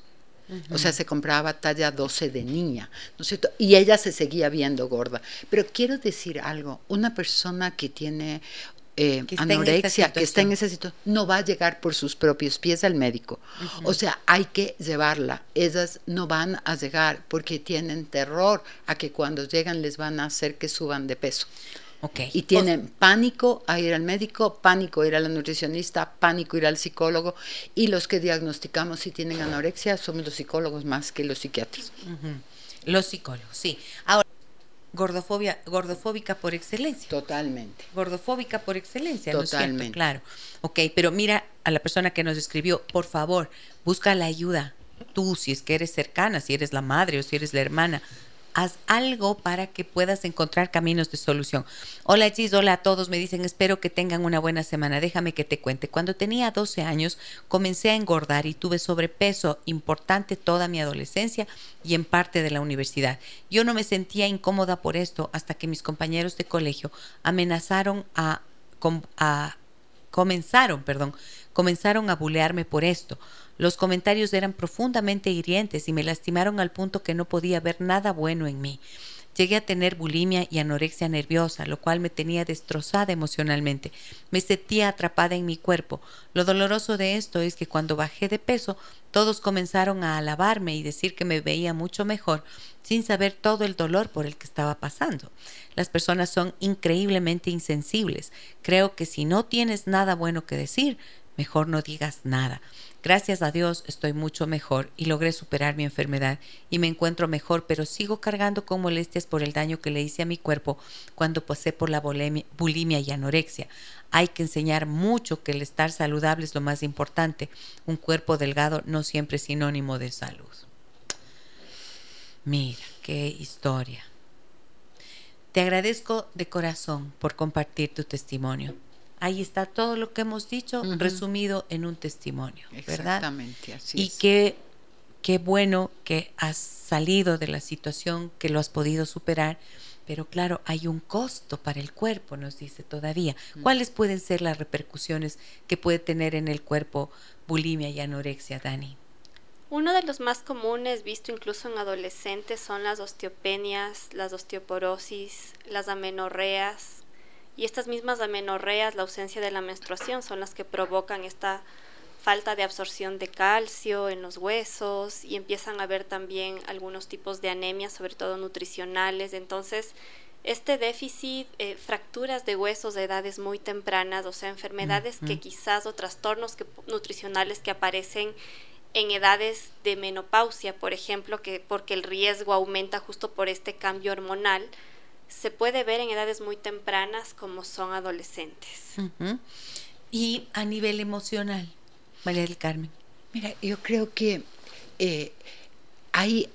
O sea, se compraba talla 12 de niña, ¿no es cierto? Y ella se seguía viendo gorda. Pero quiero decir algo, una persona que tiene eh, anorexia, que está en esa situación, no va a llegar por sus propios pies al médico. O sea, hay que llevarla. Ellas no van a llegar porque tienen terror a que cuando llegan les van a hacer que suban de peso. Y tienen pánico a ir al médico, pánico a ir a la nutricionista, pánico a ir al psicólogo. Y los que diagnosticamos si tienen anorexia somos los psicólogos más que los psiquiatras. Los psicólogos, sí. Ahora, gordofobia, gordofóbica por excelencia. Totalmente. Gordofóbica por excelencia, Totalmente. claro. Ok, pero mira a la persona que nos escribió, por favor, busca la ayuda. Tú, si es que eres cercana, si eres la madre o si eres la hermana, haz algo para que puedas encontrar caminos de solución. Hola Gis, hola a todos, me dicen espero que tengan una buena semana. Déjame que te cuente. Cuando tenía 12 años comencé a engordar y tuve sobrepeso importante toda mi adolescencia y en parte de la universidad. Yo no me sentía incómoda por esto hasta que mis compañeros de colegio amenazaron a, a comenzaron, perdón, comenzaron a bulearme por esto. Los comentarios eran profundamente hirientes y me lastimaron al punto que no podía ver nada bueno en mí. Llegué a tener bulimia y anorexia nerviosa, lo cual me tenía destrozada emocionalmente. Me sentía atrapada en mi cuerpo. Lo doloroso de esto es que cuando bajé de peso, todos comenzaron a alabarme y decir que me veía mucho mejor, sin saber todo el dolor por el que estaba pasando. Las personas son increíblemente insensibles. Creo que si no tienes nada bueno que decir, mejor no digas nada. Gracias a Dios estoy mucho mejor y logré superar mi enfermedad y me encuentro mejor, pero sigo cargando con molestias por el daño que le hice a mi cuerpo cuando pasé por la bulimia y anorexia. Hay que enseñar mucho que el estar saludable es lo más importante. Un cuerpo delgado no siempre es sinónimo de salud. Mira, qué historia. Te agradezco de corazón por compartir tu testimonio ahí está todo lo que hemos dicho resumido en un testimonio, ¿verdad? Exactamente, así y qué, qué bueno que has salido de la situación, que lo has podido superar, pero claro, hay un costo para el cuerpo, nos dice todavía. ¿Cuáles pueden ser las repercusiones que puede tener en el cuerpo bulimia y anorexia, Dani? Uno de los más comunes, visto incluso en adolescentes, son las osteopenias, las osteoporosis, las amenorreas, y estas mismas amenorreas, la ausencia de la menstruación, son las que provocan esta falta de absorción de calcio en los huesos y empiezan a haber también algunos tipos de anemias, sobre todo nutricionales. Entonces, este déficit, eh, fracturas de huesos de edades muy tempranas, o sea, enfermedades que quizás o trastornos nutricionales que aparecen en edades de menopausia, por ejemplo, que porque el riesgo aumenta justo por este cambio hormonal, se puede ver en edades muy tempranas como son adolescentes. Y a nivel emocional, María del Carmen. Mira, yo creo que eh, hay,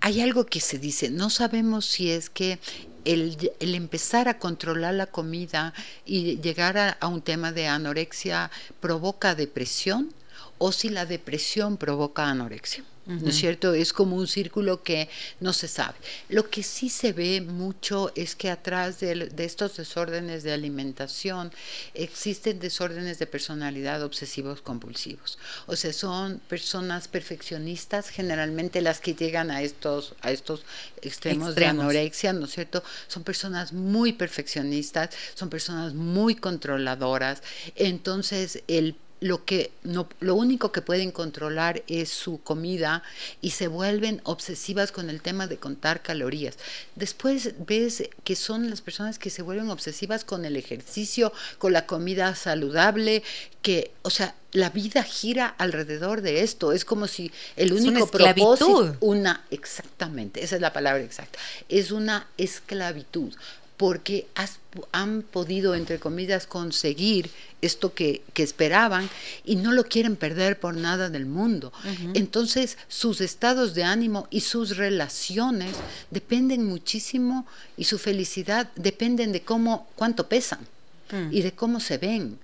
hay algo que se dice, no sabemos si es que el, empezar a controlar la comida y llegar a, un tema de anorexia provoca depresión o si la depresión provoca anorexia. ¿No es cierto? Es como un círculo que no se sabe. Lo que sí se ve mucho es que atrás de, estos desórdenes de alimentación existen desórdenes de personalidad obsesivos compulsivos. O sea, son personas perfeccionistas, generalmente las que llegan a estos, a estos extremos, de anorexia, ¿no es cierto? Son personas muy perfeccionistas, son personas muy controladoras. Entonces, el lo que no, lo único que pueden controlar es su comida y se vuelven obsesivas con el tema de contar calorías. Después ves que son las personas que se vuelven obsesivas con el ejercicio, con la comida saludable, que, o sea, la vida gira alrededor de esto. Es como si el único propósito, una, exactamente, esa es la palabra exacta, es una esclavitud porque han podido, entre comillas, conseguir esto que, esperaban y no lo quieren perder por nada del mundo. Entonces, sus estados de ánimo y sus relaciones dependen muchísimo y su felicidad dependen de cómo, cuánto pesan mm. y de cómo se ven.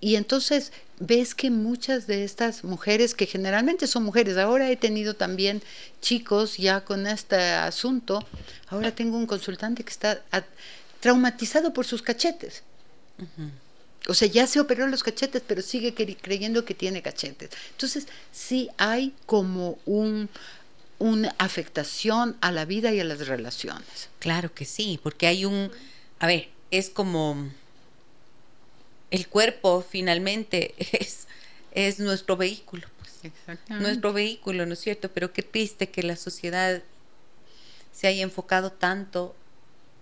Y entonces ves que muchas de estas mujeres, que generalmente son mujeres, ahora he tenido también chicos ya con este asunto, ahora tengo un consultante que está traumatizado por sus cachetes. O sea, ya se operó los cachetes, pero sigue creyendo que tiene cachetes. Entonces, sí hay como un, una afectación a la vida y a las relaciones. Claro que sí, porque hay un, a ver, es como el cuerpo finalmente es, es nuestro vehículo. Pues. Nuestro vehículo, ¿no es cierto? Pero qué triste que la sociedad se haya enfocado tanto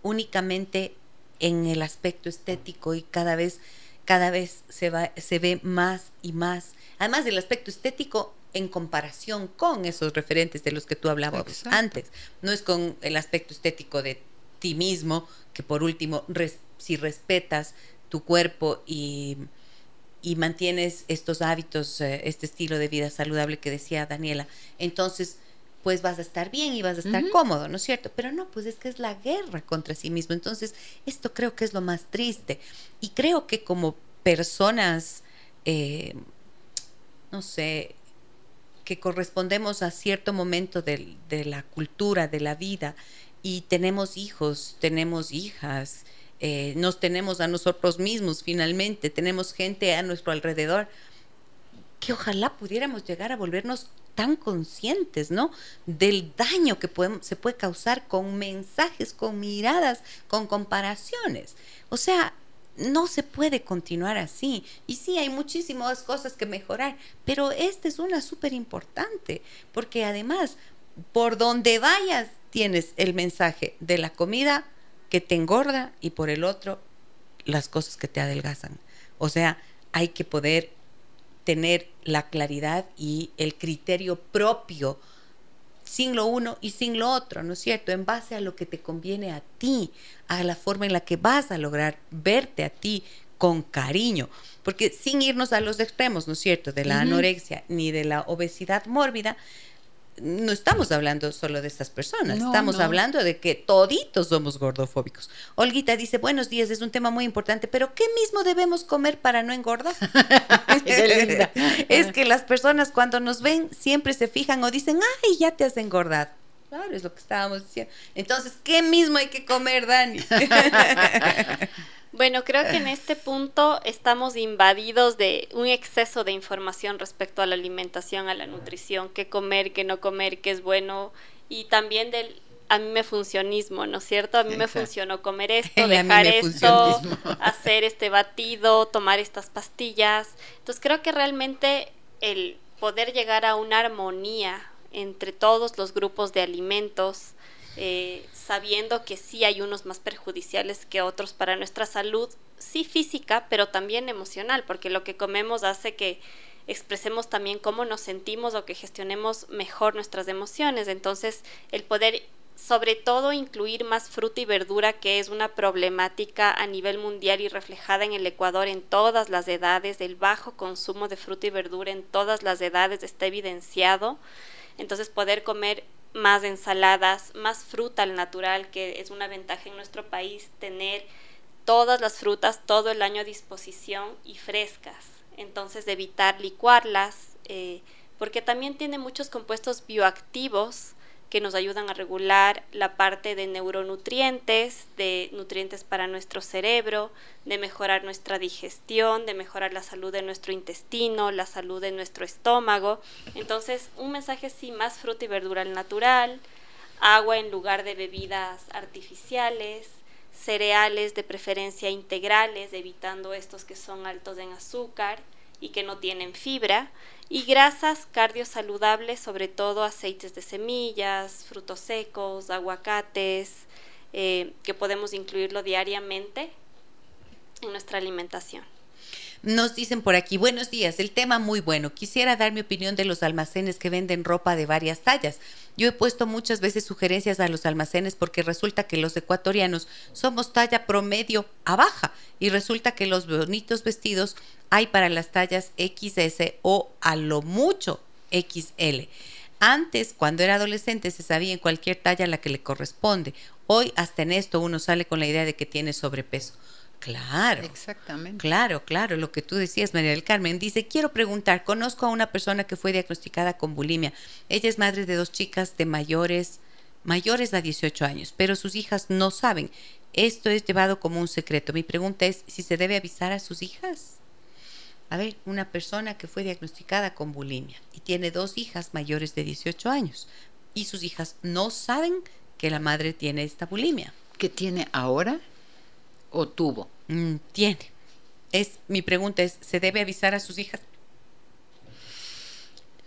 únicamente en el aspecto estético y cada vez cada vez se, va, se ve más y más. Además del aspecto estético en comparación con esos referentes de los que tú hablabas antes. No es con el aspecto estético de ti mismo, que por último, si respetas tu cuerpo y, mantienes estos hábitos, eh, este estilo de vida saludable que decía Daniela, entonces pues vas a estar bien y vas a estar cómodo, ¿no es cierto? Pero no, pues es que es la guerra contra sí mismo. Entonces, esto creo que es lo más triste. Y creo que como personas, eh, no sé, que correspondemos a cierto momento de, la cultura, de la vida, y tenemos hijos, tenemos hijas, eh, nos tenemos a nosotros mismos finalmente, tenemos gente a nuestro alrededor, que ojalá pudiéramos llegar a volvernos tan conscientes, ¿no? Del daño que se puede causar con mensajes, con miradas, con comparaciones. O sea, no se puede continuar así. Y sí, hay muchísimas cosas que mejorar, pero esta es una súper importante, porque además, por donde vayas, tienes el mensaje de la comida que te engorda y por el otro, las cosas que te adelgazan. O sea, hay que poder tener la claridad y el criterio propio sin lo uno y sin lo otro, ¿no es cierto? En base a lo que te conviene a ti, a la forma en la que vas a lograr verte a ti con cariño, porque sin irnos a los extremos, ¿no es cierto?, de la anorexia ni de la obesidad mórbida, no estamos hablando solo de estas personas, estamos hablando de que toditos somos gordofóbicos. Olguita dice, buenos días, es un tema muy importante, pero ¿qué mismo debemos comer para no engordar? es que las personas cuando nos ven siempre se fijan o dicen, ay, ya te has engordado. Claro, es lo que estábamos diciendo. Entonces, ¿qué mismo hay que comer, Dani? Bueno, creo que en este punto estamos invadidos de un exceso de información respecto a la alimentación, a la nutrición, qué comer, qué no comer, qué es bueno y también del a mí me funcionismo, ¿no es cierto? A mí me funcionó comer esto, dejar esto, hacer este batido, tomar estas pastillas. Entonces creo que realmente el poder llegar a una armonía entre todos los grupos de alimentos, eh, sabiendo que sí hay unos más perjudiciales que otros para nuestra salud, sí física, pero también emocional, porque lo que comemos hace que expresemos también cómo nos sentimos o que gestionemos mejor nuestras emociones. Entonces, el poder sobre todo incluir más fruta y verdura, que es una problemática a nivel mundial y reflejada en el Ecuador en todas las edades, el bajo consumo de fruta y verdura en todas las edades está evidenciado. Entonces poder comer más ensaladas, más fruta al natural, que es una ventaja en nuestro país tener todas las frutas todo el año a disposición y frescas. Entonces evitar licuarlas, eh, porque también tiene muchos compuestos bioactivos que nos ayudan a regular la parte de neuronutrientes, de nutrientes para nuestro cerebro, de mejorar nuestra digestión, de mejorar la salud de nuestro intestino, la salud de nuestro estómago. Entonces, un mensaje sí, más fruta y verdura al natural, agua en lugar de bebidas artificiales, cereales de preferencia integrales, evitando estos que son altos en azúcar y que no tienen fibra y grasas cardiosaludables, sobre todo aceites de semillas, frutos secos, aguacates, eh, que podemos incluirlo diariamente en nuestra alimentación. Nos dicen por aquí, buenos días, el tema muy bueno. Quisiera dar mi opinión de los almacenes que venden ropa de varias tallas. Yo he puesto muchas veces sugerencias a los almacenes porque resulta que los ecuatorianos somos talla promedio a baja y resulta que los bonitos vestidos hay para las tallas XS o a lo mucho XL. Antes, cuando era adolescente, se sabía en cualquier talla la que le corresponde. Hoy, hasta en esto, uno sale con la idea de que tiene sobrepeso. Claro. Exactamente. Claro, claro, lo que tú decías, María del Carmen. Dice, quiero preguntar, conozco a una persona que fue diagnosticada con bulimia. Ella es madre de dos chicas de mayores, mayores a 18 años, pero sus hijas no saben. Esto es llevado como un secreto. Mi pregunta es si se debe avisar a sus hijas. A ver, una persona que fue diagnosticada con bulimia y tiene dos hijas mayores de 18 años y sus hijas no saben que la madre tiene esta bulimia. ¿Qué tiene ahora o tuvo? Mm, tiene. Es mi pregunta es, ¿se debe avisar a sus hijas?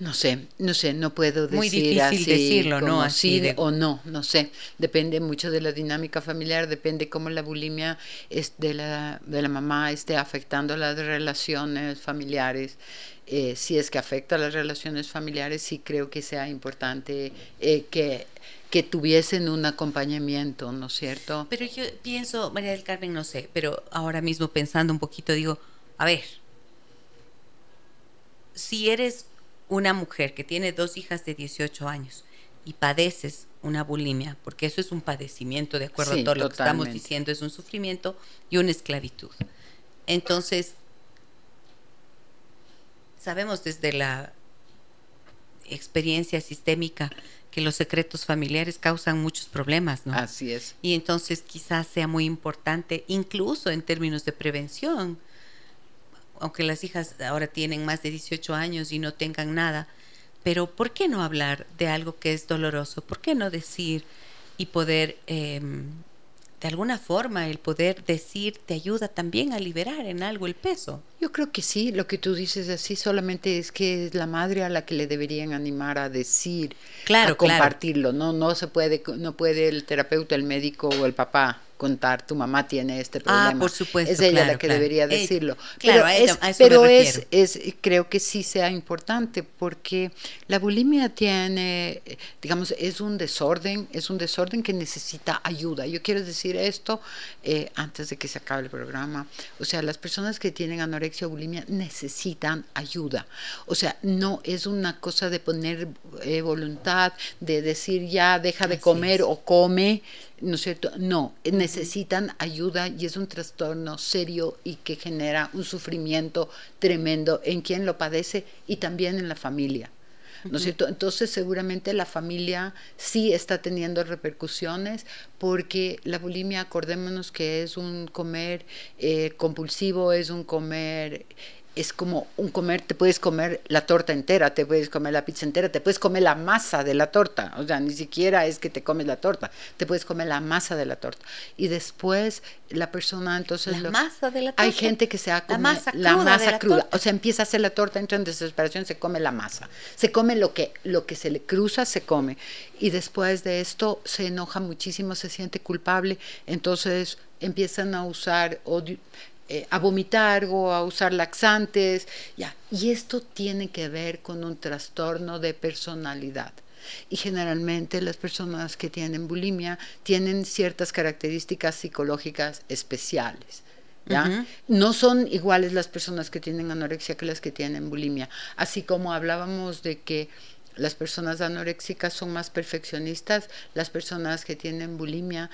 No sé, no sé, no puedo decir Muy difícil decirlo, ¿no? Así sí o no, no sé. Depende mucho de la dinámica familiar, depende cómo la bulimia es de la, de la mamá esté afectando las relaciones familiares. Eh, si es que afecta a las relaciones familiares, sí creo que sea importante eh, que, que tuviesen un acompañamiento, ¿no es cierto? Pero yo pienso, María del Carmen, no sé, pero ahora mismo pensando un poquito, digo, a ver, si eres una mujer que tiene dos hijas de 18 años y padeces una bulimia, porque eso es un padecimiento, de acuerdo a todo lo que estamos diciendo, es un sufrimiento y una esclavitud. Entonces, sabemos desde la experiencia sistémica que los secretos familiares causan muchos problemas, ¿no? Así es. Y entonces quizás sea muy importante, incluso en términos de prevención, aunque las hijas ahora tienen más de 18 años y no tengan nada, pero ¿por qué no hablar de algo que es doloroso? ¿Por qué no decir y poder, em, de alguna forma, el poder decir te ayuda también a liberar en algo el peso? Yo creo que sí, lo que tú dices así solamente es que es la madre a la que le deberían animar a decir, claro, a compartirlo, no no se puede no puede el terapeuta, el médico o el papá contar, tu mamá tiene este ah, problema. Ah, por supuesto. Es ella la que debería decirlo. pero es, pero es, es, creo que sí sea importante porque la bulimia tiene, digamos, es un desorden, es un desorden que necesita ayuda. Yo quiero decir esto eh, antes de que se acabe el programa. O sea, las personas que tienen anorexia o bulimia necesitan ayuda. O sea, no es una cosa de poner eh, voluntad, de decir ya deja de comer o come ¿no es cierto? No, necesitan ayuda y es un trastorno serio y que genera un sufrimiento tremendo en quien lo padece y también en la familia. ¿No es cierto? Entonces seguramente la familia sí está teniendo repercusiones porque la bulimia, acordémonos que es un comer eh, compulsivo, es un comer es como un comer, te puedes comer la torta entera, te puedes comer la pizza entera, te puedes comer la masa de la torta, o sea, ni siquiera es que te comes la torta, te puedes comer la masa de la torta. Y después la persona entonces... La masa de la torta. Hay gente que se ha comido la masa, la masa cruda, o sea, empieza a hacer la torta, entra en desesperación, se come la masa, se come lo que, lo que se le cruza, se come. Y después de esto se enoja muchísimo, se siente culpable, entonces empiezan a usar odio, eh, a vomitar o a usar laxantes, ya. Y esto tiene que ver con un trastorno de personalidad. Y generalmente las personas que tienen bulimia tienen ciertas características psicológicas especiales. ¿Ya? No son iguales las personas que tienen anorexia que las que tienen bulimia. Así como hablábamos de que las personas anoréxicas son más perfeccionistas, las personas que tienen bulimia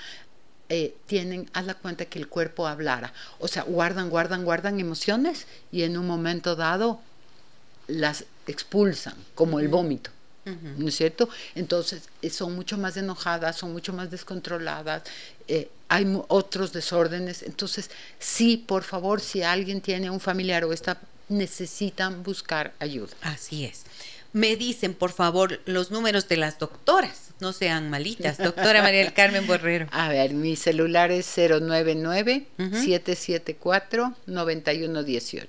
eh, tienen, haz la cuenta que el cuerpo hablara. O sea, guardan, guardan, guardan emociones y en un momento dado las expulsan, como el vómito. ¿No es cierto? Entonces eh, son mucho más enojadas, son mucho más descontroladas, eh, hay otros desórdenes. Entonces, sí, por favor, si alguien tiene un familiar o está, necesitan buscar ayuda. Así es. Me dicen, por favor, los números de las doctoras no sean malitas. Doctora María del Carmen Borrero. A ver, mi celular es 099-774-9118.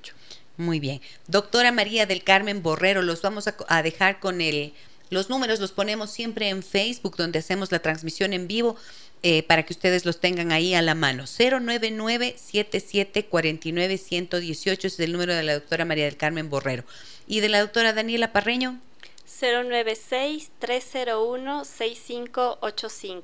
Muy bien. Doctora María del Carmen Borrero, los vamos a, dejar con el... Los números los ponemos siempre en Facebook, donde hacemos la transmisión en vivo. Eh, para que ustedes los tengan ahí a la mano. 099-7749-118 es el número de la doctora María del Carmen Borrero. ¿Y de la doctora Daniela Parreño? 096-301-6585.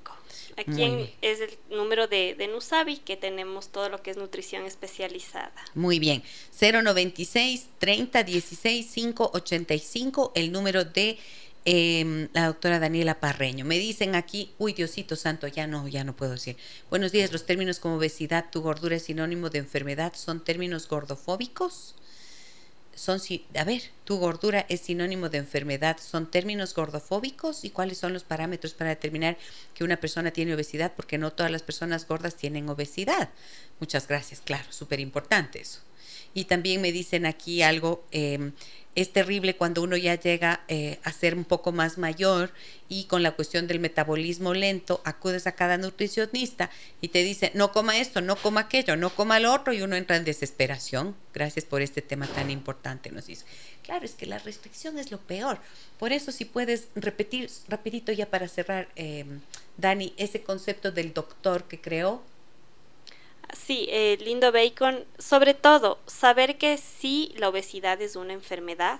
Aquí es el número de, de, Nusabi, que tenemos todo lo que es nutrición especializada. Muy bien. 096-3016-585, el número de em, la doctora Daniela Parreño. Me dicen aquí, uy, Diosito Santo, ya no, ya no puedo decir. Buenos días, los términos como obesidad, tu gordura es sinónimo de enfermedad, ¿son términos gordofóbicos? Son, a ver, tu gordura es sinónimo de enfermedad, ¿son términos gordofóbicos? ¿Y cuáles son los parámetros para determinar que una persona tiene obesidad? Porque no todas las personas gordas tienen obesidad. Muchas gracias, claro, súper importante eso. Y también me dicen aquí algo, em, es terrible cuando uno ya llega eh, a ser un poco más mayor y con la cuestión del metabolismo lento, acudes a cada nutricionista y te dice, no coma esto, no coma aquello, no coma lo otro y uno entra en desesperación. Gracias por este tema tan importante, nos dice. Claro, es que la restricción es lo peor. Por eso si puedes repetir rapidito ya para cerrar, em, Dani, ese concepto del doctor que creó Sí, eh, lindo bacon. Sobre todo, saber que sí, la obesidad es una enfermedad,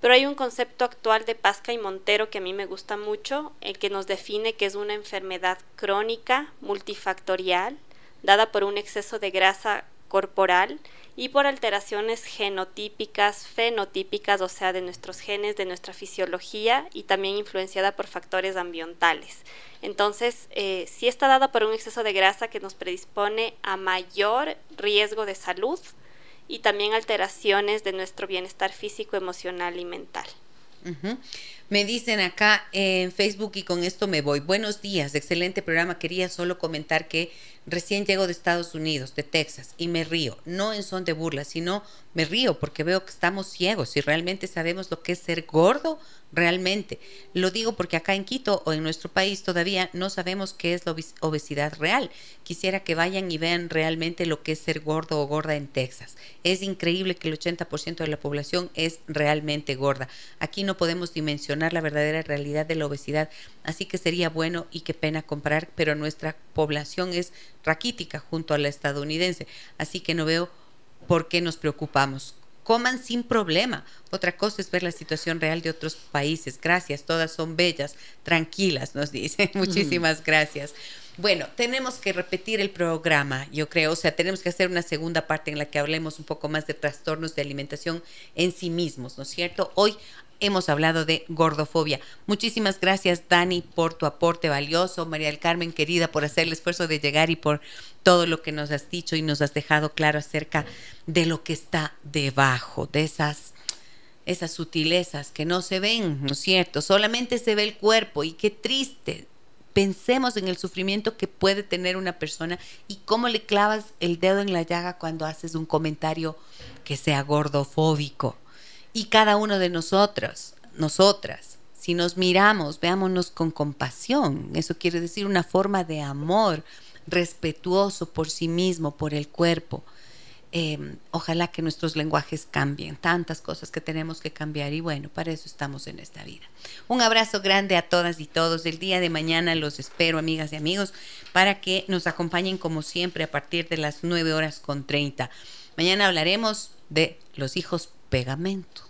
pero hay un concepto actual de Pasca y Montero que a mí me gusta mucho, el que nos define que es una enfermedad crónica, multifactorial, dada por un exceso de grasa corporal y por alteraciones genotípicas, fenotípicas, o sea, de nuestros genes, de nuestra fisiología y también influenciada por factores ambientales. Entonces, eh, sí está dada por un exceso de grasa que nos predispone a mayor riesgo de salud y también alteraciones de nuestro bienestar físico, emocional y mental. Me dicen acá en Facebook y con esto me voy. Buenos días, excelente programa. Quería solo comentar que recién llego de Estados Unidos, de Texas, y me río, no en son de burla, sino me río porque veo que estamos ciegos y realmente sabemos lo que es ser gordo realmente. Lo digo porque acá en Quito o en nuestro país todavía no sabemos qué es la obesidad real. Quisiera que vayan y vean realmente lo que es ser gordo o gorda en Texas. Es increíble que el 80% de la población es realmente gorda. Aquí no podemos dimensionar la verdadera realidad de la obesidad, así que sería bueno y qué pena comparar, pero nuestra población es raquítica junto a la estadounidense, así que no veo por qué nos preocupamos coman sin problema. Otra cosa es ver la situación real de otros países. Gracias, todas son bellas, tranquilas, nos dice. Muchísimas gracias. Bueno, tenemos que repetir el programa, yo creo, o sea, tenemos que hacer una segunda parte en la que hablemos un poco más de trastornos de alimentación en sí mismos, ¿no es cierto? Hoy hemos hablado de gordofobia. Muchísimas gracias, Dani, por tu aporte valioso. María del Carmen, querida, por hacer el esfuerzo de llegar y por todo lo que nos has dicho y nos has dejado claro acerca de lo que está debajo, de esas esas sutilezas que no se ven, ¿no es cierto? Solamente se ve el cuerpo y qué triste. Pensemos en el sufrimiento que puede tener una persona y cómo le clavas el dedo en la llaga cuando haces un comentario que sea gordofóbico y cada uno de nosotros, nosotras, si nos miramos, veámonos con compasión. Eso quiere decir una forma de amor respetuoso por sí mismo, por el cuerpo. Em, ojalá que nuestros lenguajes cambien, tantas cosas que tenemos que cambiar y bueno, para eso estamos en esta vida. Un abrazo grande a todas y todos. El día de mañana los espero, amigas y amigos, para que nos acompañen como siempre a partir de las 9 horas con 30. Mañana hablaremos de los hijos pegamento.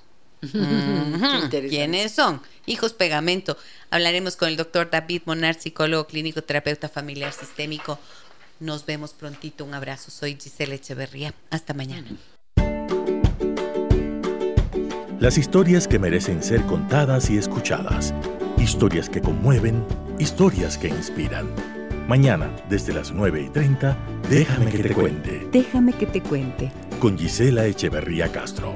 ¿Quiénes son? Hijos pegamento. Hablaremos con el doctor David Monar, psicólogo clínico, terapeuta familiar sistémico. Nos vemos prontito. Un abrazo. Soy Giselle Echeverría. Hasta mañana. Las historias que merecen ser contadas y escuchadas. Historias que conmueven, historias que inspiran. Mañana, desde las 9 y 30, déjame que te cuente. Déjame que te cuente. Con Gisela Echeverría Castro.